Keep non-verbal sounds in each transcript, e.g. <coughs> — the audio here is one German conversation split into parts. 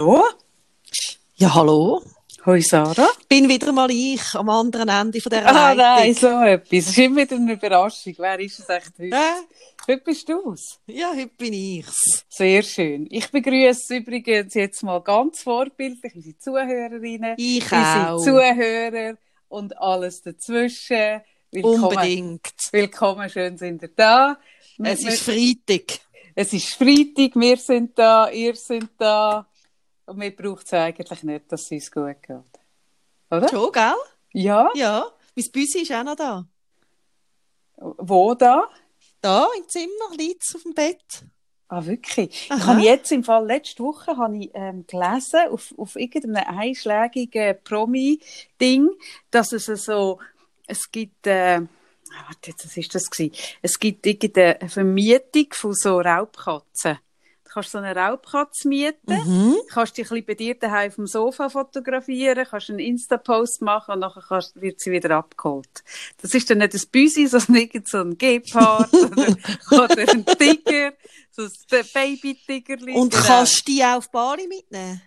Hallo? Ja, hallo. Hoi Sarah. Bin wieder mal ich am anderen Ende von der Ah Leitung. nein, so etwas. Es ist immer wieder eine Überraschung. Wer ist es echt heute? Äh? Heute bist du's. Ja, heute bin ich's. Sehr schön. Ich begrüße übrigens jetzt mal ganz vorbildlich unsere Zuhörerinnen, Ich unsere auch. Zuhörer und alles dazwischen. Willkommen. Unbedingt. Willkommen, schön sind ihr da. Es Wir- ist Freitag. es ist Freitag, wir sind da, ihr sind da. Und mir braucht es eigentlich nicht, dass es uns gut geht. Oder? Schon, gell? Ja? Ja. Mein Büsi ist auch noch da. Wo da? Da im Zimmer, liegt auf dem Bett. Ah, wirklich? Ich Aha. habe jetzt im Fall, letzte Woche habe ich ähm, gelesen, auf, auf irgendeinem einschlägigen Promi-Ding, dass es so, es gibt, äh, ah, warte, jetzt, was ist das gewesen? Es gibt irgendeine Vermietung von so Raubkatzen. Du kannst so eine Raubkatze mieten, Mhm. kannst dich ein bisschen bei dir daheim auf dem Sofa fotografieren, kannst einen Insta-Post machen und nachher kannst, wird sie wieder abgeholt. Das ist dann nicht ein Büsi, <laughs> sondern irgend so ein Gepard oder, <laughs> oder ein Tiger, so ein Baby-Tigerli. Und genau. kannst du die auch auf Bali mitnehmen?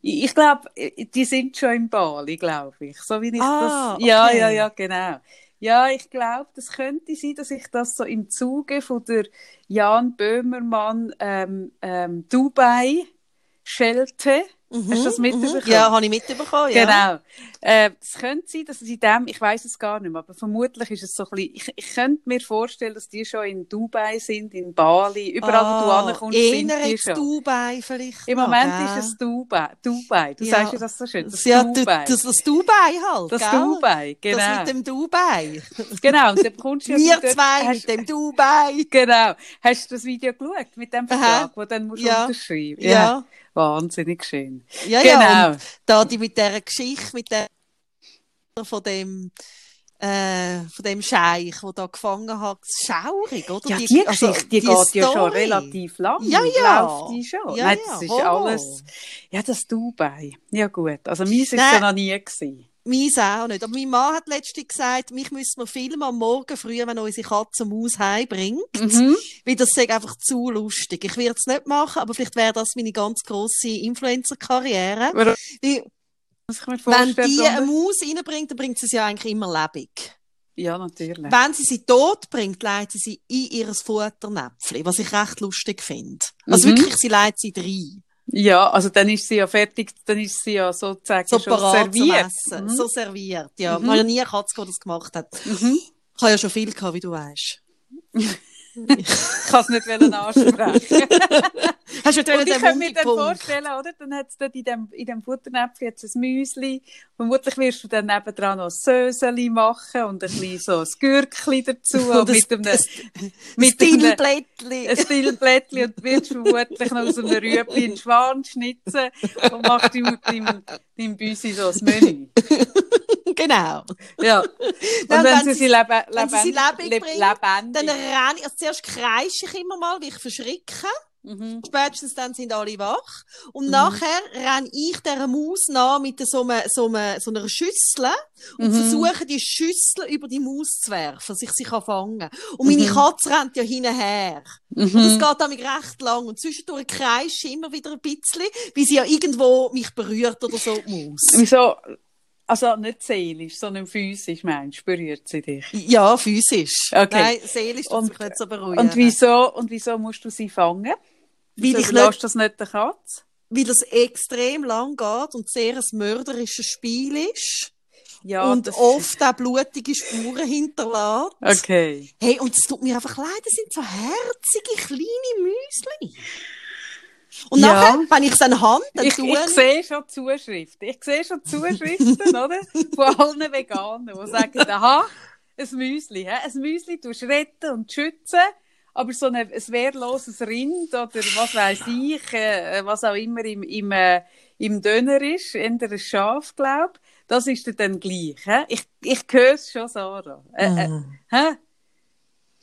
Ich, glaube, die sind schon im Bali, glaube ich. So wie ich Ah, das. Ja, okay. ja, ja, genau. Ja, ich glaube, das könnte sein, dass ich das so im Zuge von der Jan Böhmermann ähm, ähm, Dubai schelte. Hast du das mitbekommen? Mhm. Ja, habe ich mitbekommen, ja. Genau. Äh, es könnte sein, dass es in dem, ich weiß es gar nicht mehr, aber vermutlich ist es so ein bisschen, ich, ich könnte mir vorstellen, dass die schon in Dubai sind, in Bali, überall, wo du ankommst, sind die schon. Dubai vielleicht Im Moment gell? ist es Dubai. Dubai. Du Ja. sagst ja das so schön. Das ja, Dubai. Das, das Dubai halt, Das gell? Dubai, genau. Das mit dem Dubai. Genau, und dann bekommst du ja Wir zwei hast, mit dem Dubai. Genau. Hast du das Video geschaut mit dem Aha. Vertrag, wo dann musst du Ja. unterschreiben? Ja. Wahnsinnig schön. Ja, Genau. ja. Und da die mit der Geschichte, mit der von dem, äh, von dem Scheich, der da gefangen hat, schaurig, oder? Ja, die, also, Geschichte, die, geht ja schon Story. relativ lang. Ja, ja. Läuft die schon. Ja, Nein, ja, das ist Horror. alles, ja, das Dubai. Ja, gut. Also, meins ist Nein. ja noch nie gewesen. Meins auch nicht. Aber mein Mann hat letztens gesagt, mich müssen wir filmen am Morgen früh, wenn unsere Katze Maus heimbringt. Mhm. Weil das sei einfach zu lustig. Ich werde es nicht machen, aber vielleicht wäre das meine ganz grosse Influencer-Karriere. Wenn die eine Maus reinbringt, dann bringt sie sie ja eigentlich immer lebendig. Ja, natürlich. Wenn sie sie tot bringt, leitet sie sie in ihr Futternäpfchen, was ich recht lustig finde. Also Mhm. wirklich, sie leitet sie rein. Ja, also dann ist sie ja fertig, dann ist sie ja sozusagen So schon serviert. Essen. Mhm. So serviert, ja. Mhm. Gehabt, die das gemacht hat. Mhm. Ich habe ja schon viel gehabt, wie du weißt. <laughs> Ich kann es nicht ansprechen. <laughs> Hast du Und ich könnte mir dann vorstellen, oder? Dann hat es dort in dem, in dem Futternäpfchen jetzt ein Müsli. Vermutlich wirst du dann nebendran noch ein Söseli machen und ein bisschen so ein Gürkli dazu. <laughs> Und mit ein- einem, mit einem, Stillblättchen. <laughs> ein Stillblättchen und wirst vermutlich noch aus einem Rüebli einen Schwan schnitzen und machst deinem, deinem, deinem Büsi so ein Menü. Genau. Ja. <laughs> Und Dann, wenn, sie sie- lebe, wenn sie sie lebendig leb- bringt, lebendig. Dann renne ich, also zuerst kreische ich immer mal, wie ich verschrecke. Mhm. Spätestens dann sind alle wach. Und nachher renne ich dieser Maus nach mit so, einem, so, einem, so einer Schüssel und Mhm. versuche, die Schüssel über die Maus zu werfen, dass ich sie kann fangen Und meine Mhm. Katze rennt ja hinterher. Und das Mhm. geht damit recht lang. Und zwischendurch kreische ich immer wieder ein bisschen, wie sie ja irgendwo mich berührt oder so, die Maus. Wieso? Also nicht seelisch, sondern physisch, meinst du, berührt sie dich? Ja, physisch. Okay. Nein, seelisch tut Und- sich nicht so beruhigen. Und wieso, und wieso musst du sie fangen? Weil Wieso ich nicht, das nicht der Katze? weil es extrem lang geht und sehr ein mörderisches Spiel ist. Ja, und das- oft auch blutige Spuren hinterlässt. Okay. Hey, und es tut mir einfach leid, das sind so herzige, kleine Müsli. Und Ja. nachher, wenn ich es habe, dann Ich, tue ich sehe schon Zuschriften. Ich sehe schon Zuschriften, <laughs> oder? Von allen Veganern, die sagen, <laughs> aha, ein Müsli, hä? Ein Müsli tust du retten und schützen, aber so ein, ein wehrloses Rind oder was weiß ich, äh, was auch immer im, im, äh, im Döner ist, entweder ein Schaf, glaub, das ist dann gleich, hä? Ich, ich höre es schon, Sarah. Äh, äh, Mm. hä?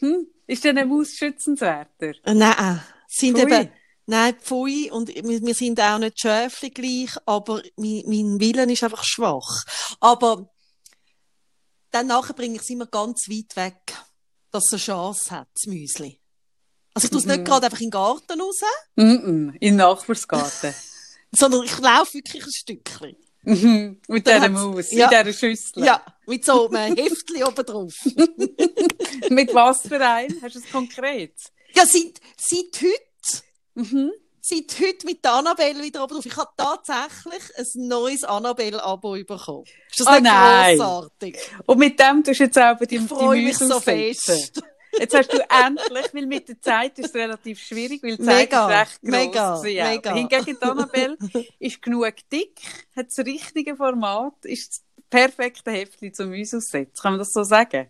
Hm? Ist denn eine Maus schützenswerter? Äh, Nein, sind Pfui. eben, nein, pfui, und wir, wir sind auch nicht Schäfli gleich, aber mein, mein Willen ist einfach schwach. Aber dann nachher bringe ich es immer ganz weit weg, dass es eine Chance hat, das Müsli. Also ich tue es Mhm. nicht gerade einfach in den Garten raus. Mm -mm, in den Nachbarsgarten. <laughs> Sondern ich laufe wirklich ein Stückchen. Mhm. Mit dieser Maus, ja. in dieser Schüssel. Ja, mit so einem <laughs> Heftchen oben drauf. <laughs> Mit was für ein? Hast du es konkret? Ja, seit, seit heute, Mhm. seit heute mit Annabelle wieder oben drauf. Ich habe tatsächlich ein neues Annabelle-Abo bekommen. Ist das Oh nein. grossartig? Und mit dem tust du jetzt auch die Ich freue mich so fest. Jetzt hast du endlich, weil mit der Zeit ist es relativ schwierig, weil die Zeit Mega, ist recht gross mega, auch. mega. Hingegen die Annabelle <laughs> ist genug dick, hat das richtige Format, ist das perfekte Heftchen zum Mäuse aussetzen. Kann man das so sagen?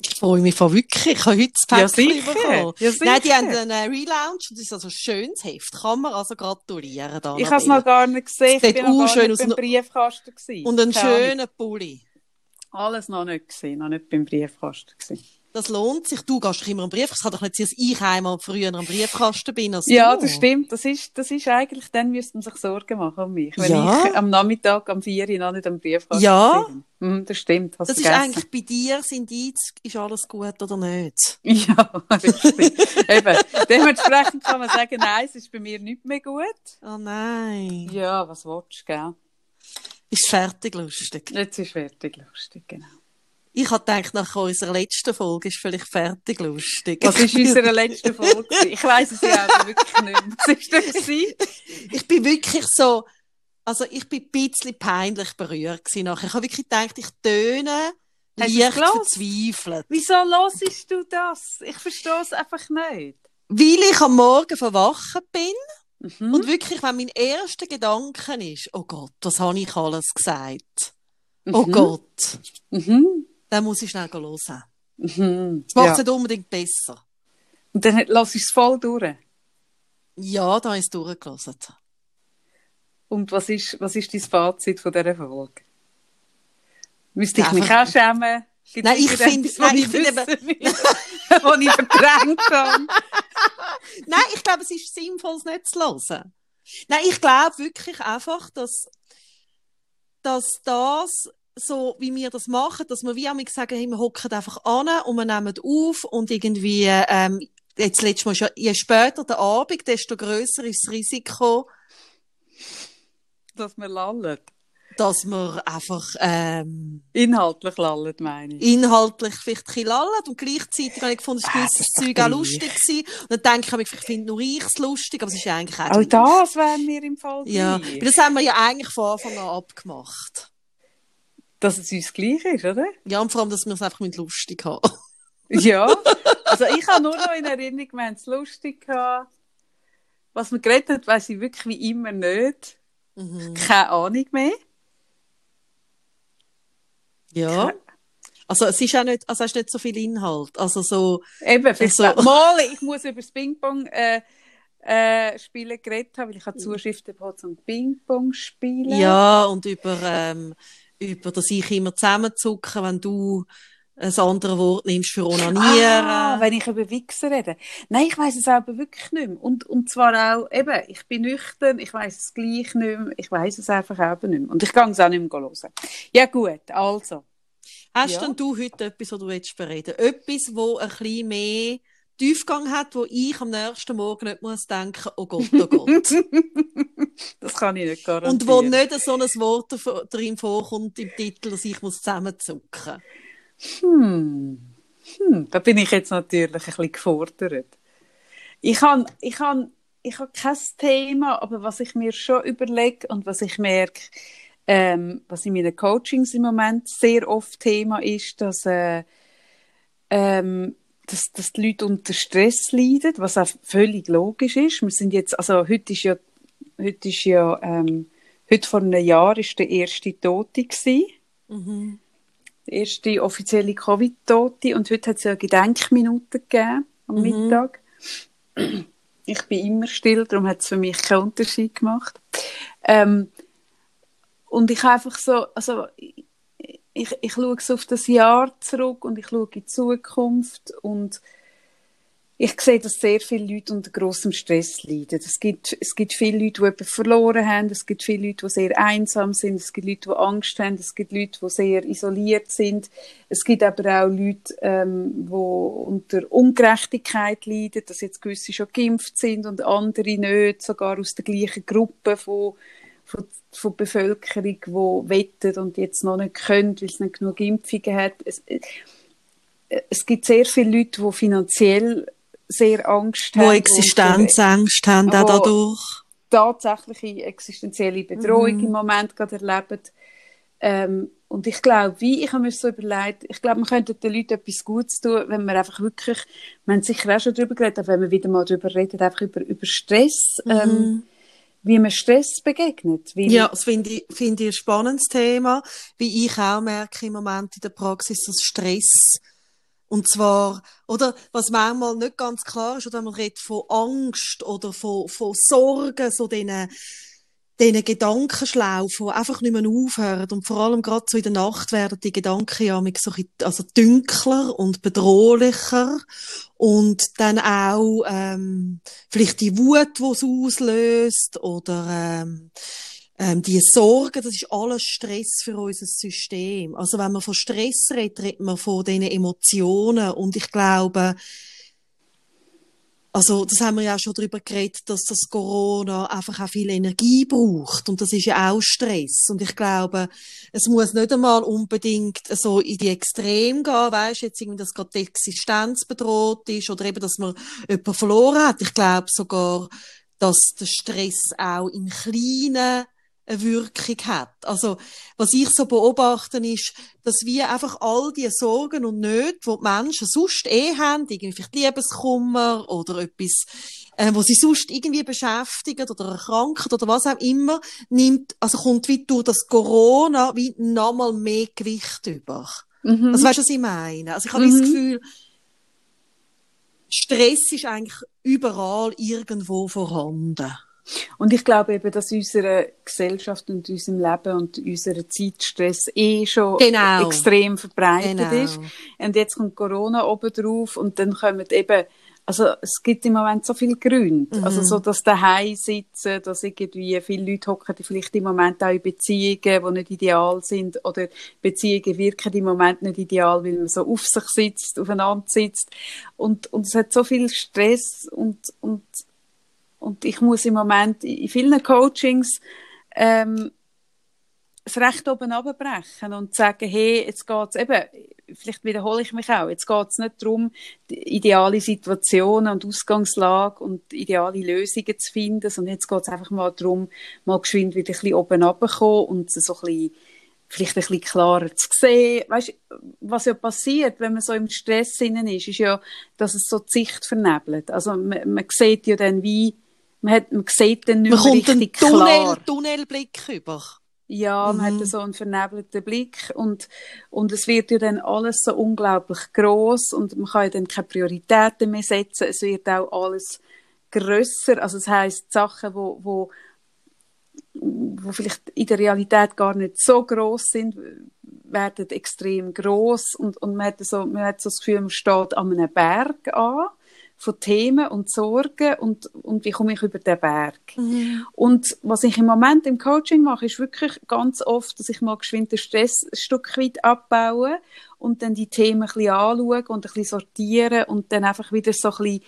Ich freue mich von wirklich. Ich habe heute das Ja, Päckchen sicher. bekommen. Ja, sicher. Nein, die haben einen äh, Relaunch und das ist also ein schönes Heft. Kann man also gratulieren. da Ich habe es noch gar nicht gesehen, ich bin auch gar schön nicht aus. beim Briefkasten gewesen. Und einen schönen Pulli. Alles noch nicht gesehen, noch nicht beim Briefkasten gewesen. Das lohnt sich. Du gehst doch immer am Briefkasten. Es kann doch nicht sein, dass ich einmal früher am Briefkasten bin als Ja, du. das stimmt. Das ist, das ist eigentlich, dann müsste man sich Sorgen machen um mich. Wenn Ja. ich am Nachmittag, am 4 Uhr noch nicht am Briefkasten Ja. bin. Mhm, das stimmt. Das ist vergessen. eigentlich bei dir das Indiz, ist alles gut oder nicht? <laughs> Ja. Eben. Dementsprechend kann man sagen, nein, es ist bei mir nicht mehr gut. Oh nein. Ja, was willst du, gell? Ist fertig lustig. Jetzt ist fertig lustig, genau. Ich habe gedacht, nach unserer letzten Folge ist vielleicht fertig lustig. Was ist unsere letzte Folge? <laughs> Ich weiss es ja aber wirklich nicht mehr. Was ist das gewesen? Ich bin wirklich so, also ich bin ein bisschen peinlich berührt gewesen nachher. Ich habe wirklich gedacht, ich töne Hast leicht verzweifelt. Wieso hörst du das? Ich verstehe es einfach nicht. Weil ich am Morgen verwachen bin Mhm. und wirklich, wenn mein erster Gedanke ist, oh Gott, was habe ich alles gesagt? Oh Mhm. Gott, Mhm. Dann muss ich schnell hören. Mhm. Das macht Ja. es nicht unbedingt besser. Und dann lass ich es voll durch. Ja, da ist es durchgelassen. Und was ist, was ist dein Fazit von dieser Folge? Müsste ich Ja, mich auch schämen? Gibt's Nein, ich finde- nein, ich finde will, <laughs> was ich verdrängt habe? <laughs> Nein, ich glaube, es ist sinnvoll, es nicht zu hören. Nein, ich glaube wirklich einfach, dass, dass das so, wie wir das machen, dass wir wie einmal sagen, hey, wir hocken einfach an und wir nehmen auf und irgendwie, ähm, jetzt letztes Mal schon, je später der Abend, desto grösser ist das Risiko, Dass wir lallen. dass wir einfach, ähm, Inhaltlich lallen, meine ich. inhaltlich vielleicht ein lallen und gleichzeitig habe ich gefunden, dass gewisses das ist Zeug auch lustig war. Und dann denke ich, vielleicht finde nur ich es lustig, aber es ist eigentlich auch Auch das wären wir im Fall Ja, weil das haben wir ja eigentlich von Anfang an abgemacht. Dass es uns gleich ist, oder? Ja, und vor allem, dass wir es einfach mit lustig haben. <laughs> Ja. Also ich habe nur noch in Erinnerung, wir haben es lustig gehabt. Was wir geredet haben, weiss ich wirklich wie immer nicht. Mhm. Keine Ahnung mehr. Ja. Also, es ist auch nicht, also, es ist nicht so viel Inhalt. Also, so, Eben, Also- mal, ich muss über das Ping-Pong äh, äh, spielen geredet haben, weil ich habe Zuschriften bekommen zum Ping-Pong spielen. ja, und über, ähm, über, dass ich immer zusammenzucke, wenn du ein anderes Wort nimmst für onanieren. Ah, wenn ich über Wichsen rede. Nein, ich weiss es aber wirklich nicht mehr. Und, und zwar auch, eben, ich bin nüchtern, ich weiss es gleich nicht mehr, ich weiss es einfach eben nicht mehr. Und ich kann es auch nicht mehr hören. Ja gut, also. Hast Ja. denn du heute etwas, was du willst bereden? Etwas, wo ein bisschen mehr Tiefgang hat, wo ich am nächsten Morgen nicht muss denken, oh Gott, oh Gott. <laughs> das kann ich nicht garantieren. Und wo nicht so ein Wort drin vorkommt im Titel, dass ich muss zusammenzucken. Hm. Hm, da bin ich jetzt natürlich ein bisschen gefordert. Ich habe ich han, ich han kein Thema, aber was ich mir schon überlege und was ich merke, ähm, was in meinen Coachings im Moment sehr oft Thema ist, dass, äh, ähm, dass, dass die Leute unter Stress leiden, was auch völlig logisch ist. Wir sind jetzt, also heute ist ja, heute ist ja, ähm, heute vor einem Jahr ist der erste Tote gewesen Mhm. die erste offizielle Covid-Tote und heute hat es ja eine Gedenkminute gegeben am Mhm. Mittag. Ich bin immer still, darum hat es für mich keinen Unterschied gemacht. Ähm, und ich einfach so, also ich, ich, ich schaue auf das Jahr zurück und ich schaue in die Zukunft und ich sehe, dass sehr viele Leute unter großem Stress leiden. Es gibt, es gibt viele Leute, die etwas verloren haben. Es gibt viele Leute, die sehr einsam sind. Es gibt Leute, die Angst haben. Es gibt Leute, die sehr isoliert sind. Es gibt aber auch Leute, ähm, die unter Ungerechtigkeit leiden, dass jetzt gewisse schon geimpft sind und andere nicht, sogar aus der gleichen Gruppe von, von, von Bevölkerung, die wettet und jetzt noch nicht können, weil es nicht genug Impfungen hat. Es, äh, es gibt sehr viele Leute, die finanziell sehr Angst haben. Wo Existenzängste haben, auch dadurch. Tatsächliche existenzielle Bedrohung mhm. im Moment gerade erleben. Ähm, und ich glaube, wie, ich habe mir so überlegt, ich glaube, man könnte den Leuten etwas Gutes tun, wenn man einfach wirklich, wir haben sicher auch schon darüber geredet, aber wenn man wieder mal darüber redet, einfach über, über Stress, mhm. ähm, wie man Stress begegnet. Ja, das finde ich, finde ich ein spannendes Thema, wie ich auch merke im Moment in der Praxis, dass Stress und zwar, oder, was manchmal nicht ganz klar ist, oder man redet von Angst oder von, von Sorgen, so diesen, diesen Gedankenschlaufen, die einfach nicht mehr aufhören. Und vor allem gerade so in der Nacht werden die Gedanken ja so also dünkler und bedrohlicher. Und dann auch, ähm, vielleicht die Wut, die es auslöst, oder, ähm, ähm, die Sorgen, das ist alles Stress für unser System. Also wenn man von Stress redet, redet man von diesen Emotionen. Und ich glaube, also, das haben wir ja auch schon darüber geredet, dass das Corona einfach auch viel Energie braucht. Und das ist ja auch Stress. Und ich glaube, es muss nicht einmal unbedingt so in die Extrem gehen, weißt jetzt irgendwie, dass gerade die Existenz bedroht ist oder eben, dass man jemanden verloren hat. Ich glaube sogar, dass der Stress auch in kleinen eine Wirkung hat. Also, was ich so beobachte, ist, dass wir einfach all die Sorgen und Nöte, die die Menschen sonst eh haben, irgendwie vielleicht Liebeskummer oder etwas, äh, wo sie sonst irgendwie beschäftigen oder erkranken oder was auch immer, nimmt, also kommt wie durch das Corona wie nochmal mehr Gewicht über. Mhm. Also weißt du, was ich meine? Also ich habe mhm. das Gefühl, Stress ist eigentlich überall irgendwo vorhanden. Und ich glaube eben, dass unsere Gesellschaft und unserem Leben und unserer Zeitstress eh schon genau. extrem verbreitet genau. ist. Und jetzt kommt Corona oben drauf und dann kommen eben also es gibt im Moment so viele Gründe. Mhm. Also so, dass daheim sitzen, dass irgendwie viele Leute hocken vielleicht im Moment auch in Beziehungen, die nicht ideal sind oder Beziehungen wirken im Moment nicht ideal, weil man so auf sich sitzt, aufeinander sitzt und, und es hat so viel Stress und, und und ich muss im Moment in vielen Coachings ähm, das Recht oben abbrechen und sagen, hey, jetzt geht's eben, vielleicht wiederhole ich mich auch, jetzt geht's nicht darum, ideale Situationen und Ausgangslage und ideale Lösungen zu finden, sondern jetzt geht's einfach mal darum, mal geschwind wieder ein bisschen oben runterzukommen und so ein bisschen vielleicht ein bisschen klarer zu sehen. Weißt, was ja passiert, wenn man so im Stress innen ist, ist ja, dass es so die Sicht vernebelt. Also man, man sieht ja dann wie, man, hat, man sieht dann nicht man richtig einen Tunnel, klar. Tunnelblick über. Ja, man mhm. hat so einen vernebelten Blick und, und es wird ja dann alles so unglaublich groß und man kann ja dann keine Prioritäten mehr setzen. Es wird auch alles grösser. Also das heisst, Sachen, wo, wo, wo vielleicht in der Realität gar nicht so groß sind, werden extrem groß und, und man hat so, man hat so das Gefühl, man steht an einem Berg an von Themen und Sorgen und, und wie komme ich über den Berg. Mhm. Und was ich im Moment im Coaching mache, ist wirklich ganz oft, dass ich mal geschwind den Stress ein Stück weit abbaue und dann die Themen ein bisschen anschaue und ein bisschen sortieren und dann einfach wieder so ein bisschen,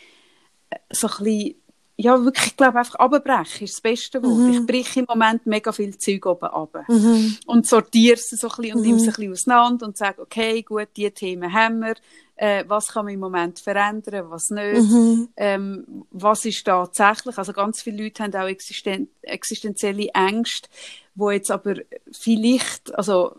so ein bisschen ja, wirklich, ich glaube, einfach abbrechen ist das beste Wort. Mhm. Ich breche im Moment mega viel Zeug oben ab. Mhm. Und sortiere es so ein bisschen und mhm. nehme es ein bisschen auseinander und sage, okay, gut, die Themen haben wir. Äh, was kann man im Moment verändern, was nicht? Mhm. Ähm, was ist tatsächlich? Also ganz viele Leute haben auch existen existenzielle Ängste, wo jetzt aber vielleicht, also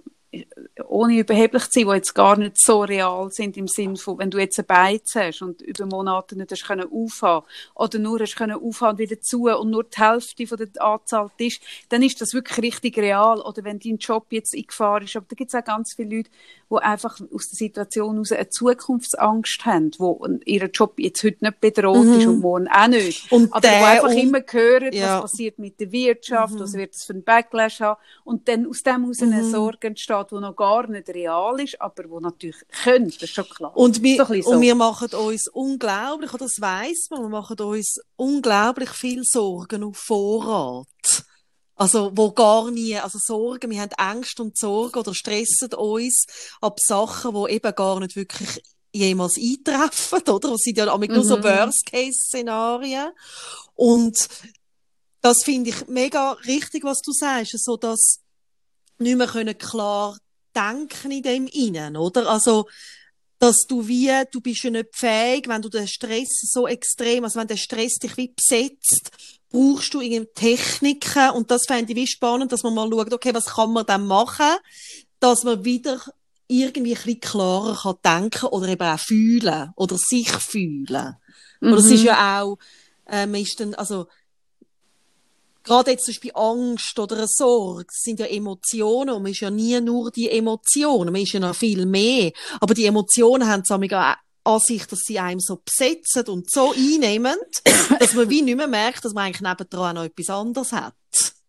ohne überheblich zu sein, die jetzt gar nicht so real sind im Sinne von, wenn du jetzt ein Beiz hast und über Monate nicht hast können aufhaben oder nur hast können aufhaben wieder zu und nur die Hälfte von der Anzahl ist, dann ist das wirklich richtig real. Oder wenn dein Job jetzt in Gefahr ist. Aber da gibt es auch ganz viele Leute, die einfach aus der Situation heraus eine Zukunftsangst haben, wo ihr Job jetzt heute nicht bedroht mhm. ist und morgen auch nicht. Und Aber wo einfach immer hören, ja. was passiert mit der Wirtschaft, mhm. was wird es für einen Backlash haben und dann aus dem heraus mhm. eine Sorge entsteht, die noch gar nicht real ist, aber wo natürlich könnte, das ist schon klar. Und wir, So bisschen und so. wir machen uns unglaublich, oder das weiss man, wir machen uns unglaublich viel Sorgen auf Vorrat. Also, wo gar nie, also Sorgen, wir haben Ängste und Sorgen oder stressen uns ab Sachen, die eben gar nicht wirklich jemals eintreffen, <laughs> oder? Das sind ja auch nur so Mhm. Worst-Case-Szenarien. Und das finde ich mega richtig, was du sagst, so dass nicht mehr können klar denken in dem Innen, oder? Also, dass du wie, du bist ja nicht fähig, wenn du den Stress so extrem, also wenn der Stress dich wie besetzt, brauchst du irgendwie Techniken und das fände ich wie spannend, dass man mal schaut, okay, was kann man dann machen, dass man wieder irgendwie ein bisschen klarer kann denken oder eben auch fühlen oder sich fühlen. Oder es Mhm. ist ja auch, äh, man ist dann, also, gerade jetzt zum Beispiel Angst oder eine Sorge, das sind ja Emotionen und man ist ja nie nur die Emotionen, man ist ja noch viel mehr. Aber die Emotionen haben es auch an sich, dass sie einem so besetzen und so einnehmen, <coughs> dass man wie nicht mehr merkt, dass man eigentlich nebendran auch noch etwas anderes hat.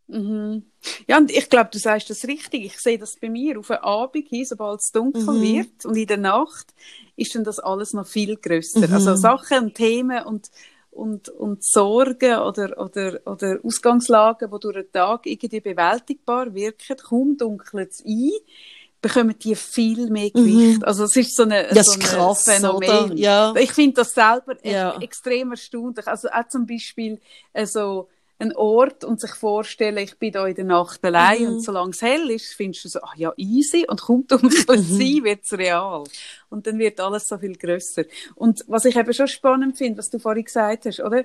Mhm. Ja, und ich glaube, du sagst das richtig. Ich sehe das bei mir auf den Abend hin, sobald es dunkel Mhm. wird und in der Nacht ist dann das alles noch viel grösser. Mhm. Also Sachen und Themen und, und, und Sorgen oder, oder, oder Ausgangslagen, die durch den Tag irgendwie bewältigbar wirken, kaum dunkelt es ein, bekommen die viel mehr Gewicht. Also es ist so, eine, Mhm. Ja, so ist ein krass, Phänomen. oder? Ja. Ich finde das selber e- Ja. extrem erstaunlich. Also auch zum Beispiel äh, so ein Ort und sich vorstellen, ich bin da in der Nacht allein Mhm. und solange es hell ist, findest du so, ach ja, easy und kommt <laughs> dunkel Mhm. sein, wird es real. Und dann wird alles so viel grösser. Und was ich eben schon spannend finde, was du vorhin gesagt hast, oder?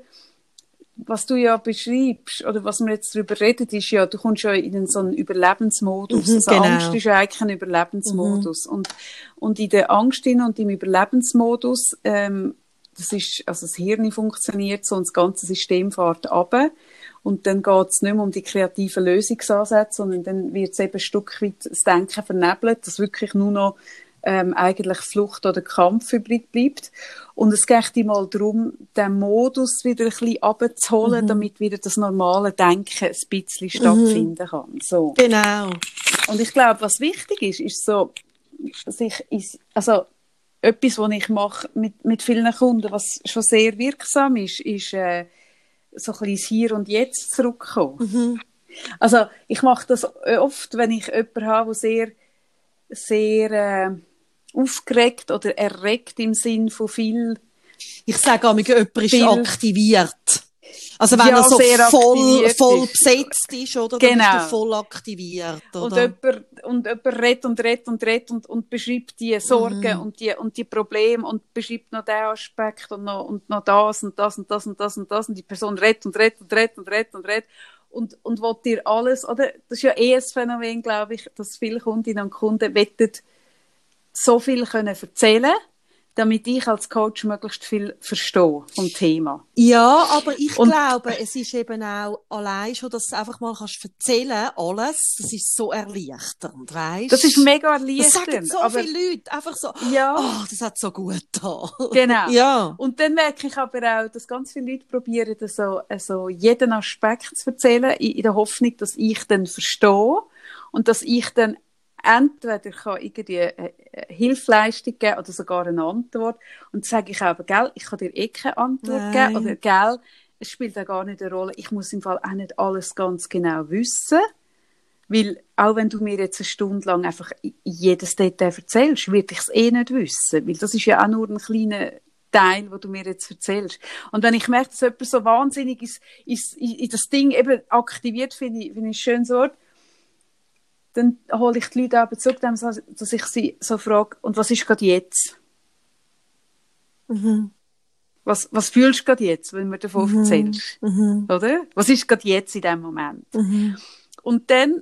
Was du ja beschreibst, oder was wir jetzt darüber reden, ist ja, du kommst ja in so einen Überlebensmodus. Mhm, also genau. Angst ist ja eigentlich ein Überlebensmodus. Und, und in der Angst hin und im Überlebensmodus, ähm, das ist, also das Hirn funktioniert so und das ganze System fährt ab. Und dann geht es nicht mehr um die kreativen Lösungsansätze, sondern dann wird es eben ein Stück weit das Denken vernebelt, dass wirklich nur noch ähm, eigentlich Flucht oder Kampf übrig bleibt. Und es geht mal darum, den Modus wieder ein bisschen abzuholen, damit wieder das normale Denken ein bisschen stattfinden kann. So. Genau. Und ich glaube, was wichtig ist, ist so, sich, also, etwas, was ich mache mit, mit vielen Kunden, was schon sehr wirksam ist, ist, äh, so ein bisschen ins Hier und Jetzt zurückkommen. Mhm. Also, ich mache das oft, wenn ich jemanden habe, der sehr, sehr, äh, aufgeregt oder erregt im Sinn von viel Ich sage auch, jemand ist aktiviert. Also wenn Ja, er so voll, voll besetzt ist, oder? Dann ist Genau. er voll aktiviert, Und oder? jemand, und jemand redet und redet und redet und, und beschreibt die Sorgen Mhm. und, die, und die Probleme und beschreibt noch den Aspekt und noch, und noch das und das und das und das und das und die Person redet und redet und redet und redet und redet und, und will dir alles, oder? Das ist ja eh ein Phänomen, glaube ich, dass viele Kundinnen und Kunden wettet so viel können erzählen damit ich als Coach möglichst viel verstehe vom Thema. Ja, aber ich Und- glaube, es ist eben auch allein schon, dass du einfach mal kannst erzählen, alles, das ist so erleichternd, weißt? Das ist mega Das erleichternd. sagen so aber, viele Leute, einfach so, Ja. oh, das hat so gut da. Genau. <laughs> Ja. Und dann merke ich aber auch, dass ganz viele Leute probieren, so, so jeden Aspekt zu erzählen, in, in der Hoffnung, dass ich dann verstehe und dass ich dann entweder kann irgendwie Hilfeleistung geben oder sogar eine Antwort. Und dann sage ich aber, gell, ich kann dir eh keine Antwort Nein. geben oder gell, es spielt auch gar nicht eine Rolle. Ich muss im Fall auch nicht alles ganz genau wissen. Weil, auch wenn du mir jetzt eine Stunde lang einfach jedes Detail erzählst, würde ich es eh nicht wissen. Weil das ist ja auch nur ein kleiner Teil, wo du mir jetzt erzählst. Und wenn ich merke, dass jemand so wahnsinnig ist, ist, in in das Ding eben aktiviert, finde ich, finde ich ein schönes Wort, dann hole ich die Leute aber zurück, dass ich sie so frage, und was ist gerade jetzt? Mhm. Was, was fühlst du gerade jetzt, wenn du davon erzählst? Mhm. Oder? Was ist gerade jetzt in dem Moment? Mhm. Und dann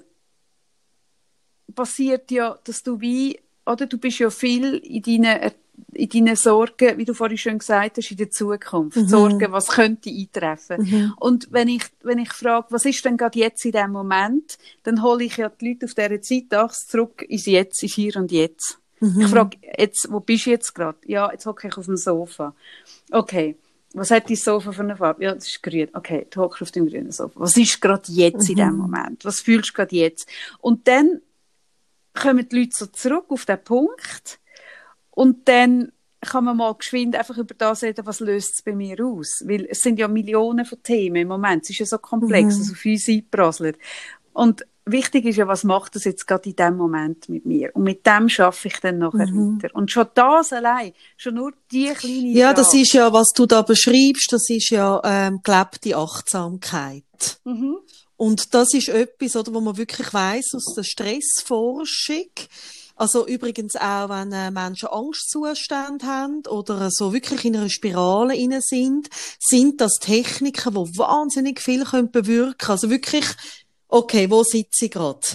passiert ja, dass du wie, oder du bist ja viel in deinen, in deinen Sorgen, wie du vorhin schon gesagt hast, in der Zukunft. Mhm. Sorgen, was könnte eintreffen. Mhm. Und wenn ich, wenn ich frage, was ist denn gerade jetzt in dem Moment, dann hole ich ja die Leute auf dieser Zeitachse zurück ins Jetzt, ins Hier und Jetzt. Mhm. Ich frage, jetzt, wo bist du jetzt gerade? Ja, jetzt hocke ich auf dem Sofa. Okay. Was hat dein Sofa für eine Farbe? Ja, das ist grün. Okay, du hockst auf dem grünen Sofa. Was ist gerade jetzt in dem Moment? Was fühlst du gerade jetzt? Und dann kommen die Leute so zurück auf den Punkt und dann kann man mal geschwind einfach über das reden, was löst es bei mir aus? Weil es sind ja Millionen von Themen im Moment. Es ist ja so komplex, mhm. auf uns einprasselt. Und wichtig ist ja, was macht das jetzt gerade in dem Moment mit mir? Und mit dem schaffe ich dann nachher mhm. weiter. Und schon das allein, schon nur die kleine Ja, Frage. das ist ja, was du da beschreibst, das ist ja ähm, gelebte Achtsamkeit. Mhm. Und das ist etwas, oder, wo man wirklich weiß aus der Stressforschung, also übrigens auch, wenn äh, Menschen Angstzustände haben oder so wirklich in einer Spirale inne sind, sind das Techniken, die wahnsinnig viel können bewirken. Also wirklich, okay, wo sitze ich gerade?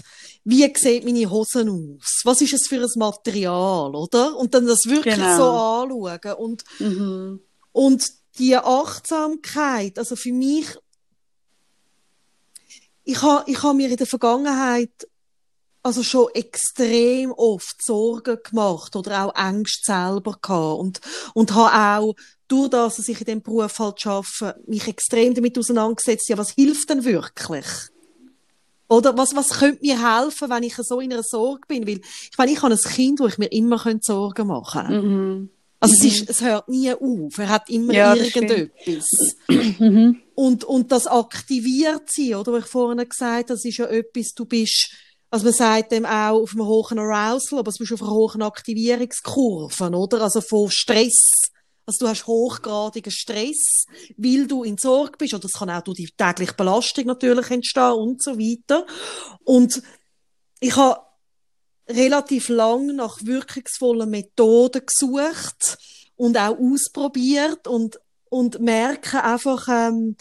Wie sieht meine Hosen aus? Was ist es für ein Material, oder? Und dann das wirklich genau. so anschauen und mhm. und die Achtsamkeit, also für mich ich habe ich ha mir in der Vergangenheit also schon extrem oft Sorgen gemacht oder auch Ängste selber gehabt und, und habe auch durch das, dass ich in dem Beruf halt arbeite, mich extrem damit auseinandergesetzt, ja, was hilft denn wirklich? Oder was, was könnte mir helfen, wenn ich so in einer Sorge bin? Weil, ich meine, ich habe ein Kind, wo ich mir immer Sorgen machen könnte. Mhm. Also mhm. es, ist, es hört nie auf. Er hat immer ja, irgendetwas. <clears throat> Mhm. Und, und das aktiviert sie, oder? Wie ich vorhin gesagt habe, das ist ja etwas, du bist, also man sagt dem auch auf einem hohen Arousal, aber du bist auf einer hohen Aktivierungskurve, oder? Also von Stress. Also du hast hochgradigen Stress, weil du in Sorge bist, oder das kann auch durch die tägliche Belastung natürlich entstehen und so weiter. Und ich habe relativ lang nach wirkungsvollen Methoden gesucht und auch ausprobiert und, und merke einfach, ähm,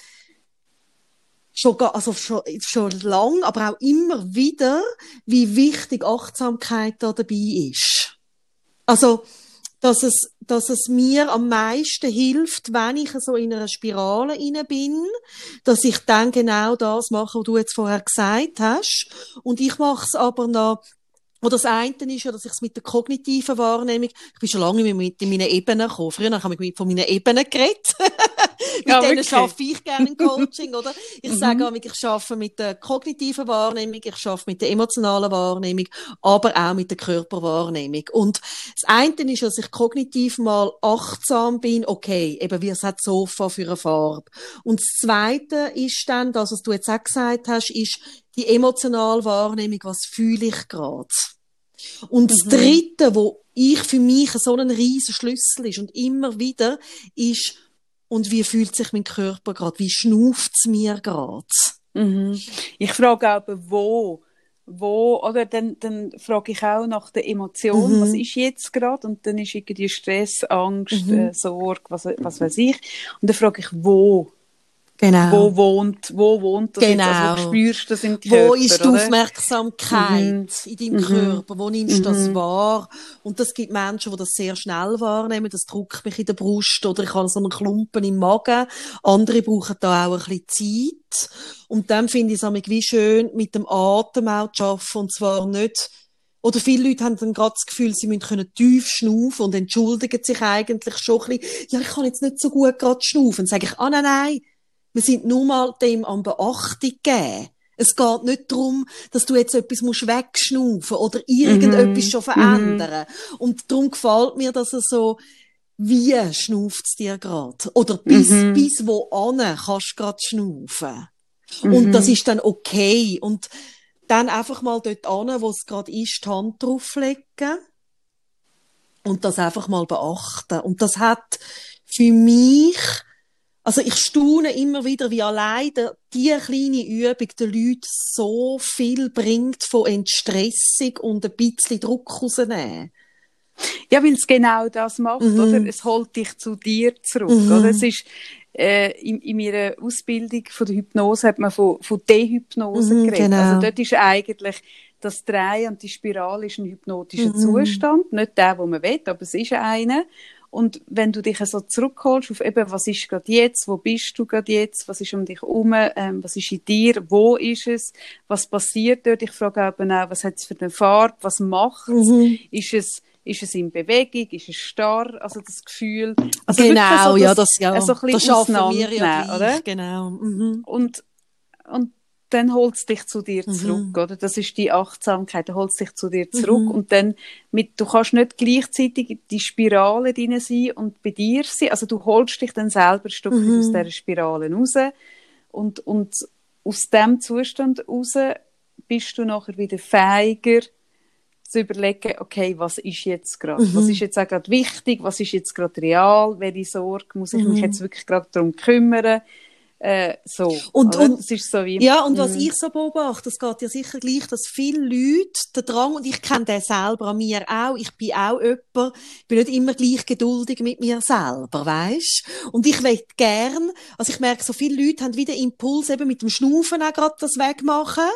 schon, also schon, schon lang, aber auch immer wieder, wie wichtig Achtsamkeit da dabei ist. Also, dass es, dass es mir am meisten hilft, wenn ich so in einer Spirale inne bin, dass ich dann genau das mache, was du jetzt vorher gesagt hast. Und ich mache es aber noch oder das eine ist ja, dass ich es mit der kognitiven Wahrnehmung, ich bin schon lange mit in meinen Ebenen gekommen. Früher habe ich von meinen Ebenen geredet. <laughs> mit ja, denen schaffe ich gerne im Coaching, oder? Ich mhm. sage auch, ich schaffe mit der kognitiven Wahrnehmung, ich schaffe mit der emotionalen Wahrnehmung, aber auch mit der Körperwahrnehmung. Und das eine ist, dass ich kognitiv mal achtsam bin, okay, eben wie es hat Sofa für eine Farbe. Und das zweite ist dann, das, was du jetzt auch gesagt hast, ist, die emotionale Wahrnehmung, was fühle ich gerade. Und das mhm. Dritte, wo ich für mich so ein riesen Schlüssel ist und immer wieder, ist, und wie fühlt sich mein Körper gerade? Wie schnauft es mir gerade? Mhm. Ich frage auch, wo, wo, oder dann, dann frage ich auch nach der Emotion, mhm. was ist jetzt gerade? Und dann ist irgendwie Stress, Angst, mhm. äh, Sorge, was, was weiß ich. Und dann frage ich, wo? Genau. Wo wohnt, wo wohnt das genau. Also, wo spürst du das im Körper? Wo ist die oder? Aufmerksamkeit mhm. in deinem mhm. Körper? Wo nimmst du mhm. das wahr? Und das gibt Menschen, die das sehr schnell wahrnehmen. Das drückt mich in der Brust oder ich habe so einen Klumpen im Magen. Andere brauchen da auch ein bisschen Zeit. Und dann finde ich es wie schön, mit dem Atem auch zu arbeiten. Und zwar nicht oder viele Leute haben dann gerade das Gefühl, sie müssen können tief schnaufen und entschuldigen sich eigentlich schon ein bisschen. Ja, ich kann jetzt nicht so gut gerade schnaufen. Dann sage ich, ah, nein, nein, wir sind nur mal dem an Beachtung geben. Es geht nicht darum, dass du jetzt etwas musst wegschnaufen oder irgendetwas mm schon verändern. Mm Und darum gefällt mir, dass er so, wie schnauft's dir grad? Oder bis, mm bis wo an kannst du grad schnaufen. Und mhm. das ist dann okay. Und dann einfach mal dort an, wo es gerade ist, die Hand drauflegen. Und das einfach mal beachten. Und das hat für mich also ich staune immer wieder, wie allein die kleine Übung den Leuten so viel bringt von Entstressung und ein bisschen Druck rausnehmen. Ja, weil es genau das macht, mhm. oder? Es holt dich zu dir zurück, mhm. oder? Es ist, äh, in, in meiner Ausbildung von der Hypnose hat man von, von Dehypnose mhm, geredet. Genau. Also dort ist eigentlich das Drehen und die Spirale ist ein hypnotischer mhm. Zustand. Nicht der, wo man will, aber es ist einer. Und wenn du dich so zurückholst auf eben, was ist gerade jetzt, wo bist du gerade jetzt, was ist um dich herum, ähm, was ist in dir, wo ist es, was passiert dort? Ich frage eben auch, was hat es für eine Farbe, was macht es? Mhm. Ist es ist es in Bewegung, ist es starr, also das Gefühl. Also genau, so das, ja, das, ja. So ein das schaffen wir ja gleich, oder? Genau. Mhm. Und, und dann holt es dich zu dir Mhm. zurück, oder? Das ist die Achtsamkeit, dann holt es dich zu dir zurück Mhm. und dann mit, du kannst nicht gleichzeitig in die Spirale drin sein und bei dir sein, also du holst dich dann selber ein Stück Mhm. aus dieser Spirale raus und, und aus dem Zustand raus bist du nachher wieder fähiger zu überlegen, okay, was ist jetzt gerade? Mhm. Was ist jetzt auch gerade wichtig? Was ist jetzt gerade real? Welche Sorge muss ich mich Mhm. jetzt wirklich gerade darum kümmern? Äh, so. Und- oder? und- das ist so wie, Ja, und was Mhm. ich so beobachte, es geht ja sicher gleich, dass viele Leute den Drang, und ich kenne den selber an mir auch, ich bin auch jemand, ich bin nicht immer gleich geduldig mit mir selber, weisst? Und ich will gern, also ich merke, so viele Leute haben wieder Impuls eben mit dem Schnaufen auch gerade das wegmachen,